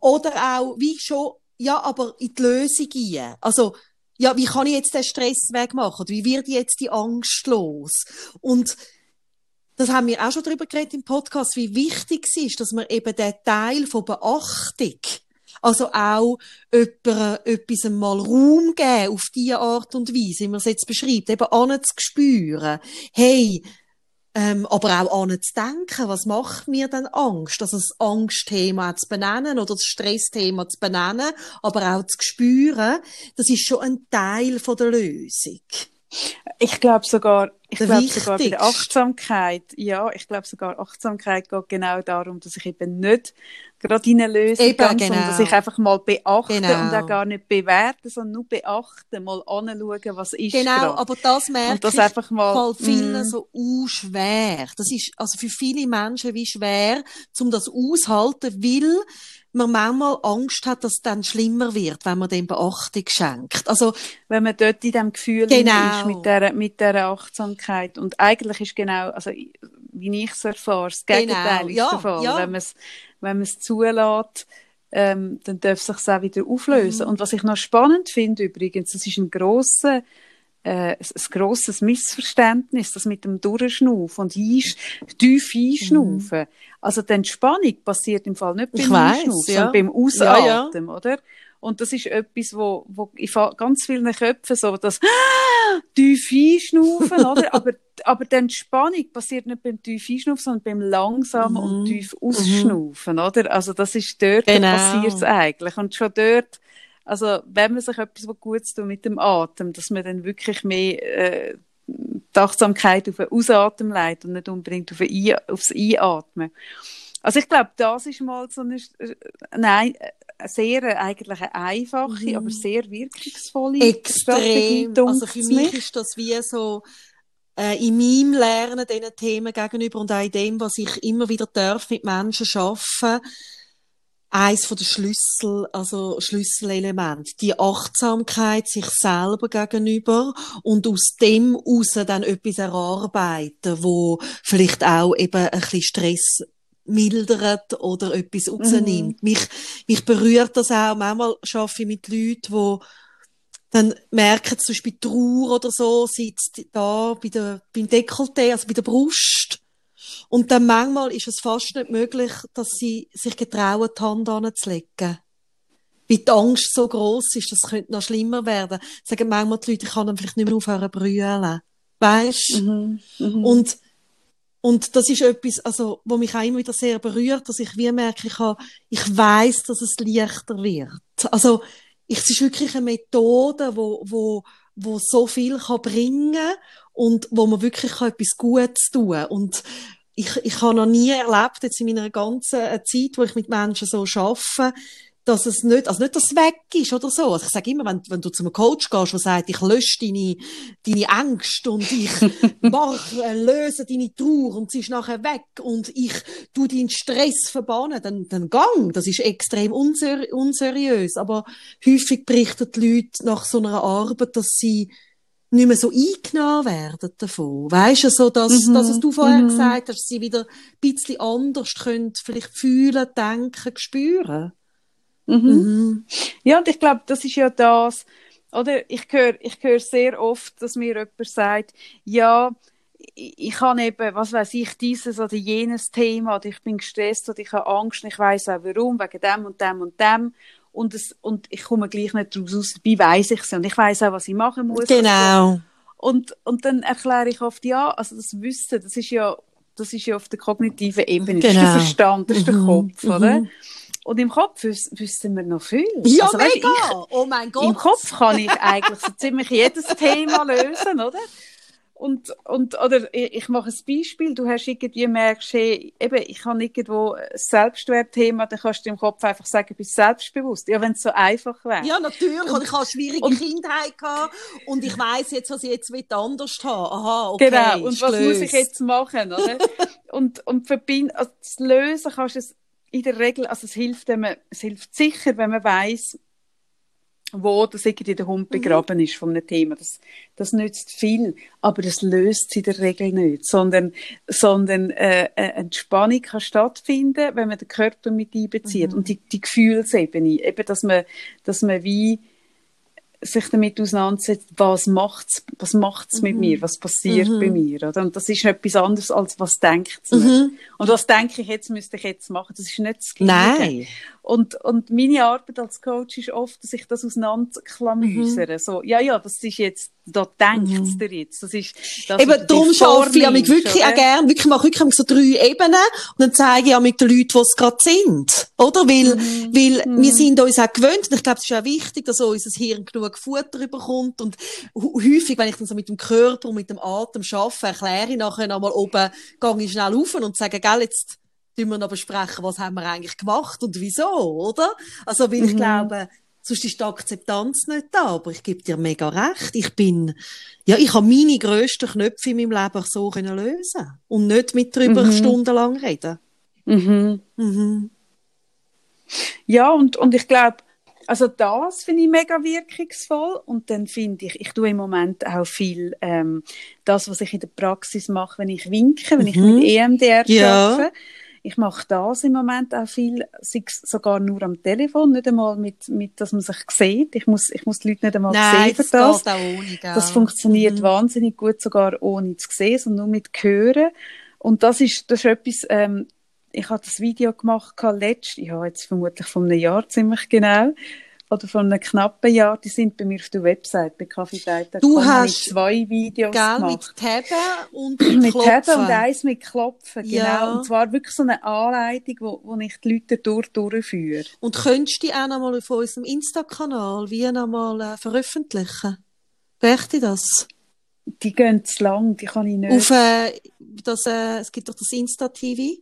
oder auch, wie schon, ja, aber in die Lösung gehen. Also, ja, wie kann ich jetzt den Stress wegmachen? Oder wie wird jetzt die Angst los? Und das haben wir auch schon darüber geredet im Podcast, wie wichtig es ist, dass man eben den Teil von Beachtung, also auch jemandem etwas mal Raum geben auf diese Art und Weise, wie man es jetzt beschreibt, eben anzuspüren. Hey, ähm, aber auch anzudenken, was macht mir denn Angst? Also das Angstthema zu benennen oder das Stressthema zu benennen, aber auch zu spüren, das ist schon ein Teil von der Lösung. Ich glaube sogar, ich glaube sogar bei der. Achtsamkeit, ja, ich glaube sogar Achtsamkeit geht genau darum, dass ich eben nicht gerade in eine Lösung Eben, gehe, sondern genau. dass ich einfach mal beachte Genau. und auch gar nicht bewerte, sondern nur beachten, mal anschauen, was ist Genau, gerade. aber das merke Und das ich, einfach mal, vielen mm. so schwer. Das ist also für viele Menschen wie schwer, um das aushalten, weil man manchmal Angst hat, dass es dann schlimmer wird, wenn man dem Beachtung schenkt. Also, wenn man dort in dem Gefühl Genau. ist mit der, mit der Achtsamkeit. Und eigentlich ist genau, also wie ich es erfahre, das Gegenteil Genau, ist ja, der Fall. ja. Wenn man es, wenn man es zulässt, ähm, dann darf es sich auch wieder auflösen. Mhm. Und was ich noch spannend finde übrigens, das ist ein grosser äh, ein grosses Missverständnis, das mit dem Durchschnaufen und einsch tief einschnaufen. Also die Entspannung passiert im Fall nicht Mhm. Ich beim weiss, Einschnaufen, ja. sondern beim Ja, ja. Ausatmen, oder? Und das ist etwas, wo, wo in ganz vielen Köpfen so das <gasps> tief einschnaufen, oder? <laughs> Aber, aber die Entspannung passiert nicht beim tief einschnaufen, sondern beim langsamen Mhm. und tief ausschnaufen, oder? Also das ist dort, Genau. passiert es eigentlich. Und schon dort, also wenn man sich etwas Gutes tut mit dem Atem, dass man dann wirklich mehr äh, die Achtsamkeit auf den Ausatmen leitet und nicht unbedingt auf den Ein aufs Einatmen. Also ich glaube, das ist mal so eine, äh, nein, eine sehr äh, eigentlich eine einfache, Mhm. aber sehr wirkungsvolle extrem. Also für mich ist das wie so, äh, in meinem Lernen diesen Themen gegenüber und auch in dem, was ich immer wieder darf mit Menschen arbeiten, eins von der Schlüssel, also Schlüsselelement, die Achtsamkeit sich selber gegenüber und aus dem raus dann etwas erarbeiten, wo vielleicht auch eben ein bisschen Stress mildert oder etwas rausnimmt. Mich, mich berührt das auch. Manchmal arbeite ich mit Leuten, die dann merken, zum Beispiel Trauer oder so, sitzt da bei der, beim Dekolleté, also bei der Brust. Und dann manchmal ist es fast nicht möglich, dass sie sich getrauen, die Hand anzulegen. Weil die Angst so groß ist, das könnte noch schlimmer werden. Sagen manchmal die Leute, ich kann dann vielleicht nicht mehr aufhören zu brüllen. Weisst? Mhm. Mhm. Und, und das ist etwas, also, wo mich auch immer wieder sehr berührt, dass ich wie merke, ich habe, ich weiss, dass es leichter wird. Also, ich, es ist wirklich eine Methode, wo, wo, wo so viel kann bringen und wo man wirklich kann etwas Gutes tun kann. Und ich, ich habe noch nie erlebt, jetzt in meiner ganzen äh, Zeit, wo ich mit Menschen so arbeite, dass es nicht, also nicht, dass es weg ist oder so. Also ich sage immer, wenn, wenn du zu einem Coach gehst, der sagt, ich lösche deine, deine Ängste und ich <laughs> mache, äh, löse deine Trauer und sie ist nachher weg und ich tu deinen Stress verbannen, dann, dann gang. Das ist extrem unseri unseriös. Aber häufig berichten die Leute nach so einer Arbeit, dass sie nicht mehr so eingenommen werden davon. Weisst du, so, dass, Mhm, dass es du vorher mhm. gesagt hast, dass sie wieder ein bisschen anders können, vielleicht fühlen, denken, spüren. Mhm. Mhm. Ja, und ich glaube, das ist ja das, oder? Ich höre, ich höre sehr oft, dass mir jemand sagt, ja, ich, ich habe eben, was weiß ich, dieses oder jenes Thema, oder ich bin gestresst, oder ich habe Angst, und ich weiß auch warum, wegen dem und dem und dem. Und, es, und ich komme gleich nicht daraus raus, dabei weiss ich es und ich weiß auch, was ich machen muss. Genau. Und, und dann erkläre ich oft, ja, also das Wissen, das ist ja, das ist ja auf der kognitiven Ebene, das ist der Genau. Verstand, das ist der Mhm, Kopf, oder? mhm. Und im Kopf wissen wir noch viel. Ja, Also, mega! ich, oh mein Gott! im Kopf kann ich eigentlich so ziemlich jedes Thema lösen, oder? Und, und, oder ich mache ein Beispiel, du hast irgendwie merkst, hey, eben, ich habe irgendwo ein Selbstwertthema, dann kannst du im Kopf einfach sagen, du bist selbstbewusst. Ja, wenn es so einfach wäre. Ja, natürlich. Und, ich habe eine schwierige und- Kindheit gehabt. Und ich weiss jetzt, was ich jetzt will anders haben. Aha, okay. Genau, und was muss ich jetzt machen, oder? <laughs> und, und verbinden, also das Lösen kannst du es in der Regel, also es hilft, wenn man, es hilft sicher, wenn man weiss, wo das irgendwie der Mhm. Hund begraben ist von einem Thema. Das, das nützt viel, aber das löst es in der Regel nicht, sondern, sondern äh, eine Entspannung kann stattfinden, wenn man den Körper mit einbezieht Mhm. und die, die Gefühlsebene, eben, dass man, dass man wie sich damit auseinandersetzt, was macht's, was macht's mit mir, was passiert Mhm. bei mir, oder? Und das ist etwas anderes als was denkt's mir. Mhm. Und was denke ich jetzt, müsste ich jetzt machen? Das ist nicht das Gleiche. Nein. Und, und meine Arbeit als Coach ist oft, dass ich das auseinanderklamüsere. Mhm. So, ja, ja, das ist jetzt, da denkt's dir jetzt. Das ist, das Eben, darum schaffe ich mich wirklich auch gern, wirklich, mache wirklich so drei Ebenen und dann zeige ich auch mit den Leuten, die es gerade sind. Oder? Weil, Mhm. weil wir sind uns auch gewöhnt und ich glaube, es ist auch wichtig, dass unser Hirn genug Futter bekommt und häufig, wenn ich dann so mit dem Körper und mit dem Atem arbeite, erkläre ich nachher nochmal oben, gehe ich schnell auf und sage, gell, jetzt tun wir noch besprechen, was haben wir eigentlich gemacht und wieso, oder? Also, weil ich Mhm. glaube, sonst ist die Akzeptanz nicht da, aber ich gebe dir mega recht. Ich bin, ja, ich habe meine grössten Knöpfe in meinem Leben so können lösen und nicht mit drüber Mhm. stundenlang reden. Mhm. Mhm. Ja, und, und ich glaube, also das finde ich mega wirkungsvoll und dann finde ich, ich tue im Moment auch viel ähm, das, was ich in der Praxis mache, wenn ich winke, wenn ich Mhm. mit EMDR Ja. arbeite. Ich mache das im Moment auch viel, sei es sogar nur am Telefon, nicht einmal mit, mit, dass man sich sieht. Ich muss, ich muss die Leute nicht einmal Nein, sehen das für das. geht auch ohne, gell? Das funktioniert Mhm. wahnsinnig gut, sogar ohne zu sehen, sondern nur mit hören. Und das ist, das ist etwas, ähm, ich habe das Video gemacht, letzt, ja, jetzt vermutlich von einem Jahr ziemlich genau, oder von einem knappen Jahr, die sind bei mir auf der Website, bei Kaffee Freitag. Du hast- zwei Videos Gell, gemacht. mit Taben und mit, <clears throat> Mit Klopfen. Tappen und eins mit Klopfen, genau. Ja. Und zwar wirklich so eine Anleitung, wo, wo ich die Leute durch, durchführe. Und könntest du die auch nochmal auf unserem Insta-Kanal wie nochmal äh, veröffentlichen? Möchte ich das? Die gehen zu lang, die kann ich nicht. Auf, äh, das, äh, es gibt doch das Insta-TV.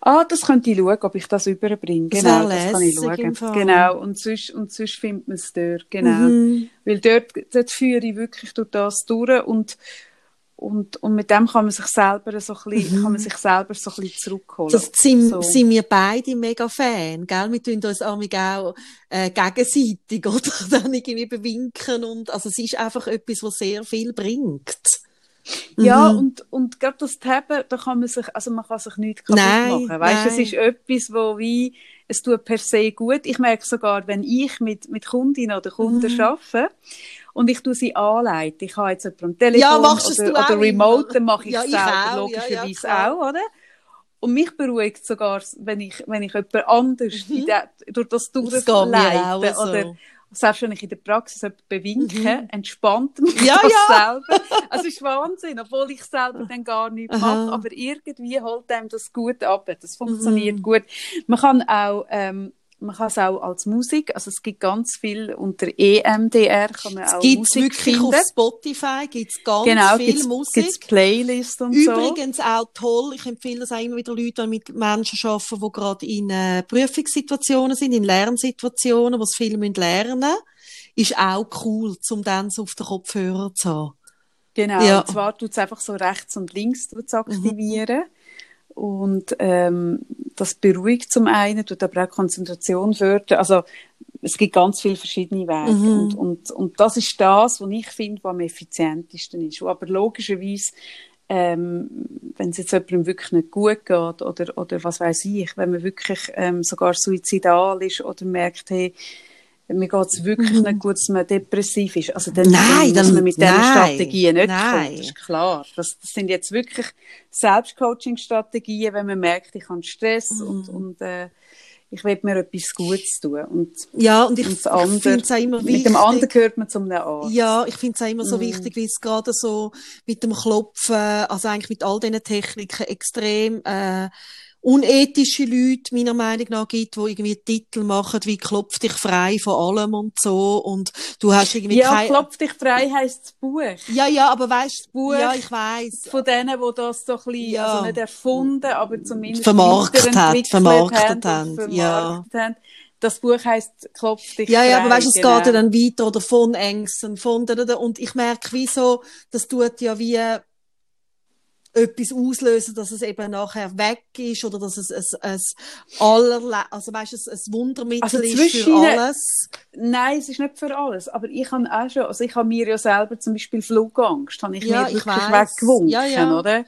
Ah, das könnte ich schauen, ob ich das überbringe. Genau, das kann ich schauen. Genau, und sonst, und sonst findet man es dort. Genau. Mhm. Weil dort, dort führe ich wirklich durch das durch und, und, und mit dem kann man sich selber so ein bisschen, kann man sich selber so ein bisschen zurückholen. Mhm. Das sind, So. sind wir beide mega Fan, gell? Wir tun uns auch äh, gegenseitig <laughs> oder dann irgendwie bewinken und also es ist einfach etwas, was sehr viel bringt. Ja, Mhm. und, und gerade das Taben, da kann man sich, also man kann sich nichts kaputt Nein, machen. Weißt du, es nein. ist etwas, wo wie, es tut per se gut. Ich merke sogar, wenn ich mit, mit Kundinnen oder Kunden Mhm. arbeite und ich tue sie anleiten, ich habe jetzt jemanden am Telefon Ja, oder, auch oder remote, dann mache ich Ja, es ich selber, auch, ja, ja, logischerweise auch, oder? Und mich beruhigt sogar, wenn ich, wenn ich jemand anders in der, durch das Mhm. Das durchleite auch so. Selbst wenn ich in der Praxis jemanden bewinke, entspannt mich Mhm. Ja, das ja. selber. Also es ist <laughs> Wahnsinn, obwohl ich selber dann gar nichts mache, aber irgendwie holt einem das gut ab. Das funktioniert Mhm. gut. Man kann auch, ähm, man kann es auch als Musik, also es gibt ganz viel unter EMDR kann man Es auch gibt Musik wirklich finden. auf Spotify gibt's ganz genau, viel gibt's, Musik. gibt's Playlists und so. Übrigens auch toll, ich empfehle das auch immer wieder Leuten, die mit Menschen arbeiten, die gerade in äh, Prüfungssituationen sind, in Lernsituationen, wo sie viel müssen lernen ist auch cool, um dann so auf den Kopfhörer zu haben. Genau, Ja. und zwar tut es einfach so rechts und links tut's aktivieren. Und ähm, das beruhigt zum einen, tut aber auch Konzentration fördern. Also es gibt ganz viele verschiedene Wege. Mhm. Und, und, und das ist das, was ich finde, was am effizientesten ist. Aber logischerweise, ähm, wenn es jetzt jemandem wirklich nicht gut geht oder, oder was weiß ich, wenn man wirklich ähm, sogar suizidal ist oder merkt, hey, mir geht's wirklich nicht gut, dass man depressiv ist. Also dann, Mhm. Nein, dann muss man mit diesen nein, Strategien nicht nein. kommen. Das ist klar. Das, das sind jetzt wirklich Selbstcoaching-Strategien, wenn man merkt, ich habe Stress Mhm. und, und äh, ich will mir etwas Gutes tun. Und, Ja, und ich, ich finde es auch immer wichtig. mit dem anderen gehört man zum Arzt. Ja, ich finde es auch immer so Mhm. wichtig, weil es gerade so mit dem Klopfen, also eigentlich mit all diesen Techniken extrem äh, unethische Leute meiner Meinung nach gibt, die irgendwie Titel machen wie Klopf dich frei von allem und so und du hast irgendwie Ja, kein... Klopf dich frei heisst das Buch. Ja, ja, aber weißt Buch ja, ich weiß. Von denen, die das so ein bisschen, Ja. also nicht erfunden, aber zumindest Vermarktet hat, vermarktet haben, haben, und ja. vermarktet haben. Das Buch heisst Klopf dich Ja, frei. ja, aber weißt du, es genau. geht ja dann weiter oder von Ängsten, von und ich merke, wieso, das tut ja wie etwas auslösen, dass es eben nachher weg ist oder dass es ein, ein allerlei, also weißt du, ein, ein Wundermittel Also ist für alles. Nein, es ist nicht für alles. Aber ich habe auch schon, also ich habe mir ja selber zum Beispiel Flugangst, habe ich Ja, mir ich wirklich weiss. weggewunken, Ja, ja. oder?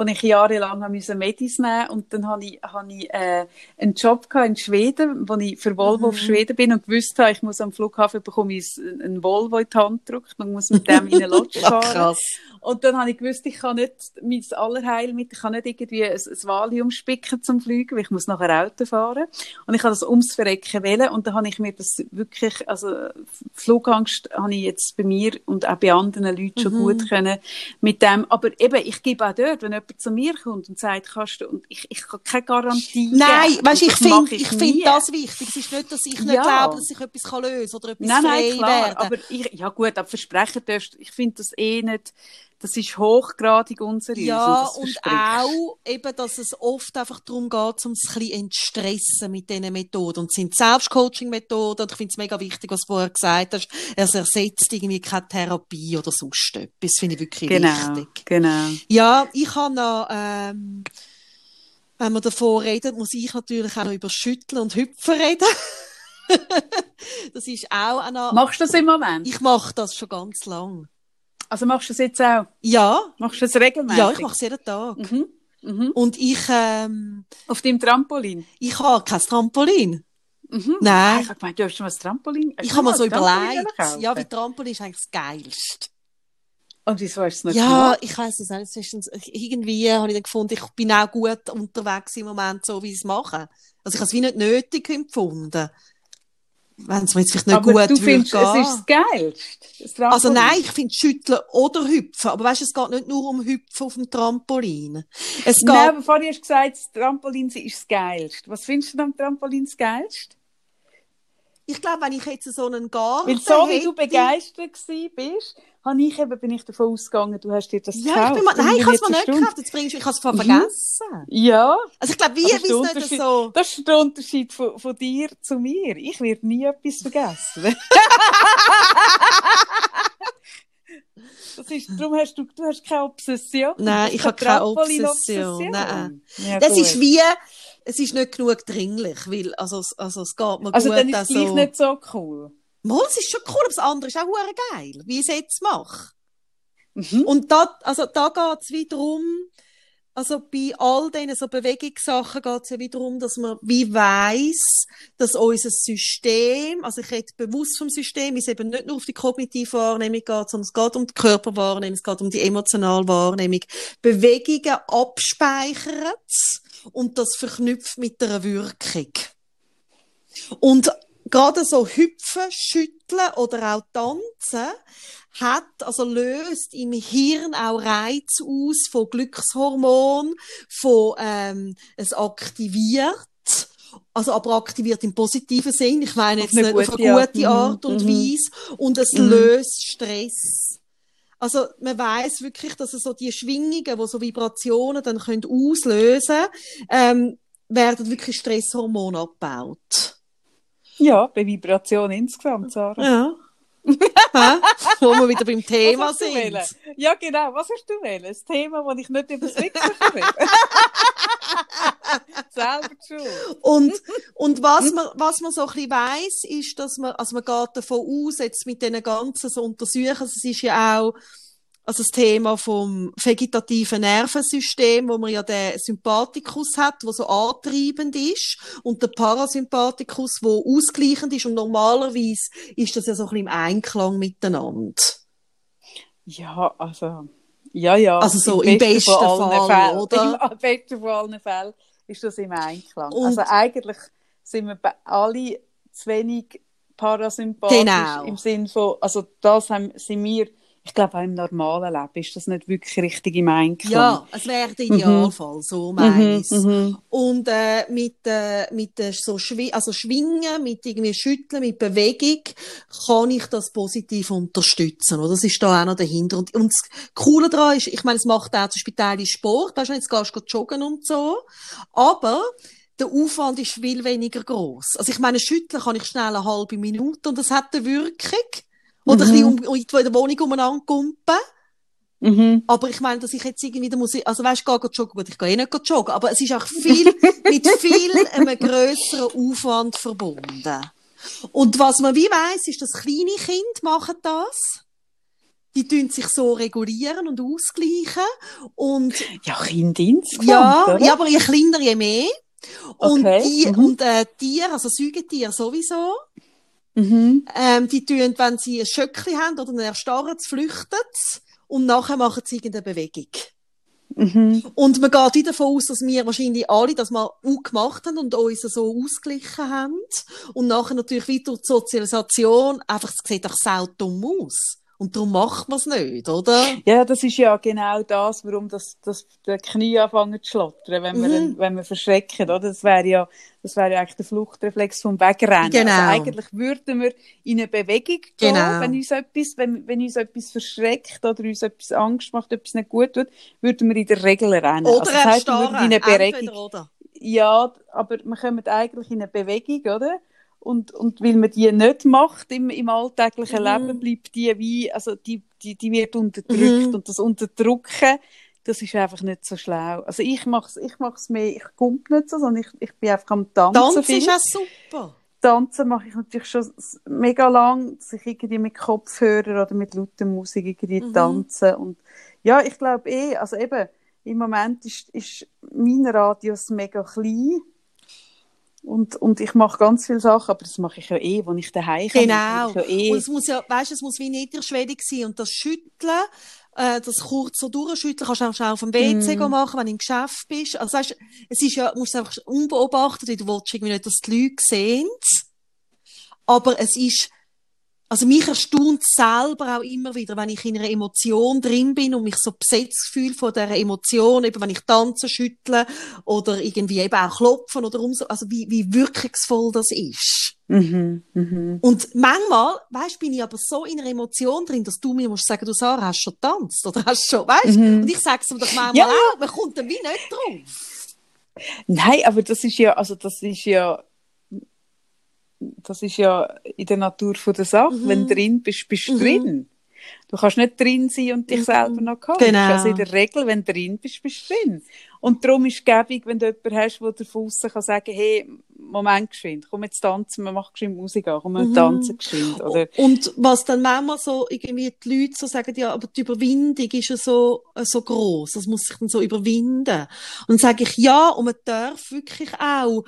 Wo ich jahrelang habe müssen Medis nehmen und dann habe ich, habe ich äh, einen Job gehabt in Schweden, wo ich für Volvo Mhm. auf Schweden bin und gewusst habe, ich muss am Flughafen bekomme ich einen Volvo in die Hand gedrückt und muss mit dem in eine Lodge <laughs> fahren. krass. Und dann habe ich gewusst, ich kann nicht mein Allerheilmittel, ich kann nicht irgendwie ein, ein Valium spicken zum Fliegen, weil ich muss nachher Auto fahren. Und ich habe das ums Verrecken wählen und dann habe ich mir das wirklich, also Flugangst habe ich jetzt bei mir und auch bei anderen Leuten schon Mhm. gut können mit dem. Aber eben, ich gebe auch dort, wenn jemand zu mir kommt und sagt, kannst du, und ich, ich kann keine Garantie Nein, geben. weißt ich finde, ich finde nie. das wichtig. Es ist nicht, dass ich nicht Ja. glaube, dass ich etwas kann lösen oder etwas Nein, frei nein, klar. werden. Aber ich, ja gut, aber versprechen darfst, ich finde das eh nicht, das ist hochgradig unseriös. Ja, und auch eben, dass es oft einfach darum geht, um es ein bisschen entstressen mit diesen Methoden. Und es sind Selbstcoaching-Methoden. Und ich finde es mega wichtig, was du vorher gesagt hast. Es ersetzt irgendwie keine Therapie oder sonst etwas. Das finde ich wirklich Genau, wichtig. genau. Ja, ich habe noch, ähm, wenn wir davon reden, muss ich natürlich auch noch über Schütteln und Hüpfen reden. <laughs> das ist auch noch, Machst du das im Moment? ich mache das schon ganz lang. Also machst du das jetzt auch? Ja, Machst du das regelmäßig? ja, ich mache es jeden Tag. Mhm. Mhm. Und ich, ähm, Auf deinem Trampolin? ich habe kein Trampolin. Mhm. Nein. Ich habe gemeint, du hast schon mal ein Trampolin. Ich Hast habe du mir so überlegt, ja, wie Trampolin ist eigentlich das Geilste. Und wieso hast du es nicht Ja, gemacht? ich weiss es nicht. Zwischen- Irgendwie habe ich dann gefunden, ich bin auch gut unterwegs im Moment, so wie ich es mache. Also ich habe es wie nicht nötig empfunden. Wenn es mir jetzt vielleicht nicht Aber gut du findest, gehen. es ist das Geilste. Also nein, ich finde Schütteln oder Hüpfen. Aber weißt du, es geht nicht nur um Hüpfen auf dem Trampolin. Es geht, Nein, aber vorhin hast du gesagt, das Trampolin ist das Geilste. Was findest du am Trampolin das Geilste? ich glaube, wenn ich jetzt so einen Garten Weil so wie hätte, du begeistert bist, habe ich eben, bin ich davon ausgegangen, du hast dir das Ja, gekauft. ich bin mal, nein, ich habe es mir nicht gekauft. Jetzt bringst du, ich habe es Mhm. vergessen. Ja, Also ich glaube, der es nicht so... das ist der Unterschied von, von dir zu mir. Ich werde nie etwas vergessen. <laughs> das ist, darum hast du, du hast keine Obsession. Nein, ich habe keine Trampolin-Obsession. Obsession. Nein. Ja, Das gut. ist wie, es ist nicht genug dringlich, weil, also, es- also, es geht mir Also gut. dann ist es gleich also, nicht so cool. Mal, es ist schon cool, aber das andere ist auch geil, wie ich es jetzt mache. Mhm. Und da, also, da geht's wiederum, also bei all diesen so Bewegungssachen geht's ja wiederum, dass man wie weiss, dass unser System, also ich rede bewusst vom System, es eben nicht nur auf die kognitive Wahrnehmung geht, sondern es geht um die Körperwahrnehmung, es geht um die emotionale Wahrnehmung, Bewegungen abspeichert und das verknüpft mit einer Wirkung. Und gerade so hüpfen, schütteln oder auch tanzen hat, also löst im Hirn auch Reiz aus von Glückshormon, von, ähm, es aktiviert, also aber aktiviert im positiven Sinn. Ich meine Auf jetzt eine nicht auf gute eine Art. gute Mhm, Art und mhm. Weise. Und es Mhm. löst Stress. Also, man weiß wirklich, dass es so die Schwingungen, die so Vibrationen dann können auslösen, ähm, werden wirklich Stresshormone abgebaut. Ja, bei Vibration insgesamt, Sarah. Ja. Wo wir wieder beim <laughs> Thema sind. Ja, genau. Was hast du wählen? Ein Thema, das ich nicht über das Wichsen schreibe. <laughs> Selber schuld. Und, <laughs> und was man, was man so ein bisschen weiss, ist, dass man, also man geht davon aus, jetzt mit diesen ganzen so Untersuchungen, also es ist ja auch, also das Thema vom vegetativen Nervensystem, wo man ja den Sympathikus hat, wo so antreibend ist, und der Parasympathikus, wo ausgleichend ist, und normalerweise ist das ja so ein bisschen im Einklang miteinander. Ja, also. Ja, ja. Also so im besten von allen Fall, Fällen. oder? Im besten von allen Fällen ist das im Einklang. Und- also eigentlich sind wir alle zu wenig parasympathisch Genau. im Sinn von, also das haben, sind wir, ich glaube auch im normalen Leben ist das nicht wirklich richtig im Einklang. Ja, es wäre der Idealfall, so meine Mhm, ich's. mhm. Und äh, mit, äh, mit äh, so Schwi also Schwingen, mit irgendwie Schütteln, mit Bewegung kann ich das positiv unterstützen. Oder? Das ist da auch noch dahinter. Und, und das Coole daran ist, ich meine, es macht auch zum Beispiel Sport, weißt du, jetzt gehst du joggen und so. Aber der Aufwand ist viel weniger groß. Also ich meine, schütteln kann ich schnell eine halbe Minute und das hat eine Wirkung. Oder Mhm. ein bisschen um, in der Wohnung umeinander kumpen. Mhm. Aber ich meine, dass ich jetzt irgendwie, da muss ich, also weißt, geh, geh joggen, gut, ich gehe eh nicht joggen, aber es ist auch viel, <laughs> mit viel einem grösseren Aufwand verbunden. Und was man wie weiss, ist, dass kleine Kinder machen das. Die tun sich so regulieren und ausgleichen. Und, Ja, Kind insgesamt, ja, oder? ja, aber je kleiner, je mehr. Und Okay, die, mhm. und, äh, Tiere, also Säugetiere sowieso, Mhm. ähm, die tun, wenn sie ein Schöckli haben oder einen Erstarren, flüchten sie und nachher machen sie irgendeine Bewegung. Mhm. Und man geht wieder davon aus, dass wir wahrscheinlich alle das mal auch gemacht haben und uns so ausgeglichen haben. Und nachher natürlich wieder die Sozialisation, einfach, es sieht doch saudumm aus. Und darum macht man es nicht, oder? Ja, das ist ja genau das, warum das, das die Knie anfangen zu schlottern, wenn wir, Mhm. wenn wir verschrecken, oder? Das wäre ja, das wäre ja eigentlich der Fluchtreflex vom Wegrennen. Genau. Also eigentlich würden wir in eine Bewegung gehen, Genau. wenn uns etwas, wenn, wenn uns etwas verschreckt oder uns etwas Angst macht, etwas nicht gut tut, würden wir in der Regel rennen. Oder also das heisst, wir würden in eine Bewegung, oder. ja, aber wir kommen eigentlich in eine Bewegung, oder? Und, und weil man die nicht macht im, im alltäglichen Mhm. Leben, bleibt die wie, also die, die, die wird unterdrückt. Mhm. Und das Unterdrücken, das ist einfach nicht so schlau. Also ich mach's, ich mach's mehr, ich kump nicht so, sondern ich, ich bin einfach am Tanzen. Tanzen ist auch super. Tanzen mache ich natürlich schon mega lang, dass ich irgendwie mit Kopfhörer oder mit lauter Musik irgendwie Mhm. tanze. Und ja, ich glaube eh, also eben, im Moment ist, ist mein Radius mega klein. Und, und ich mache ganz viele Sachen, aber das mache ich ja eh, wenn ich daheim komme. Genau. ja eh. Und es muss ja, weißt, es muss wie niederschwellig sein. Und das Schütteln, äh, das kurz so durchschütteln, kannst du auch schnell auf dem WC Mm. machen, wenn du im Geschäft bist. Also, weißt, es ist ja, musst du einfach unbeobachtet, weil du willst irgendwie nicht, dass die Leute sehen. Aber es ist, also mich erstaunt selber auch immer wieder, wenn ich in einer Emotion drin bin und mich so besetzt fühle von dieser Emotion, eben wenn ich tanze, schüttle oder irgendwie eben auch klopfen oder umso, also wie, wie wirkungsvoll das ist. Mhm, mhm. Und manchmal, weißt, bin ich aber so in einer Emotion drin, dass du mir musst sagen, du Sarah, hast schon getanzt oder hast schon, weißt? Mhm. Und ich sag's dir doch manchmal Ja. auch, man kommt dann wie nicht drauf. Nein, aber das ist ja, also das ist ja, das ist ja in der Natur von der Sache. Mhm. Wenn du drin bist, bist du Mhm. drin. Du kannst nicht drin sein und dich Mhm. selber noch kaufst. Genau. Also in der Regel, wenn du drin bist, bist du drin. Und darum ist es gäbig, wenn du jemanden hast, der von aussen kann sagen, hey, Moment geschwind, komm jetzt tanzen, wir machen geschwind Musik an, komm, wir Mhm. tanzen geschwind, oder? Und was dann manchmal so, irgendwie die Leute so sagen, ja, aber die Überwindung ist ja so, äh, so groß, das muss sich dann so überwinden. Und dann sage ich, ja, und man darf wirklich auch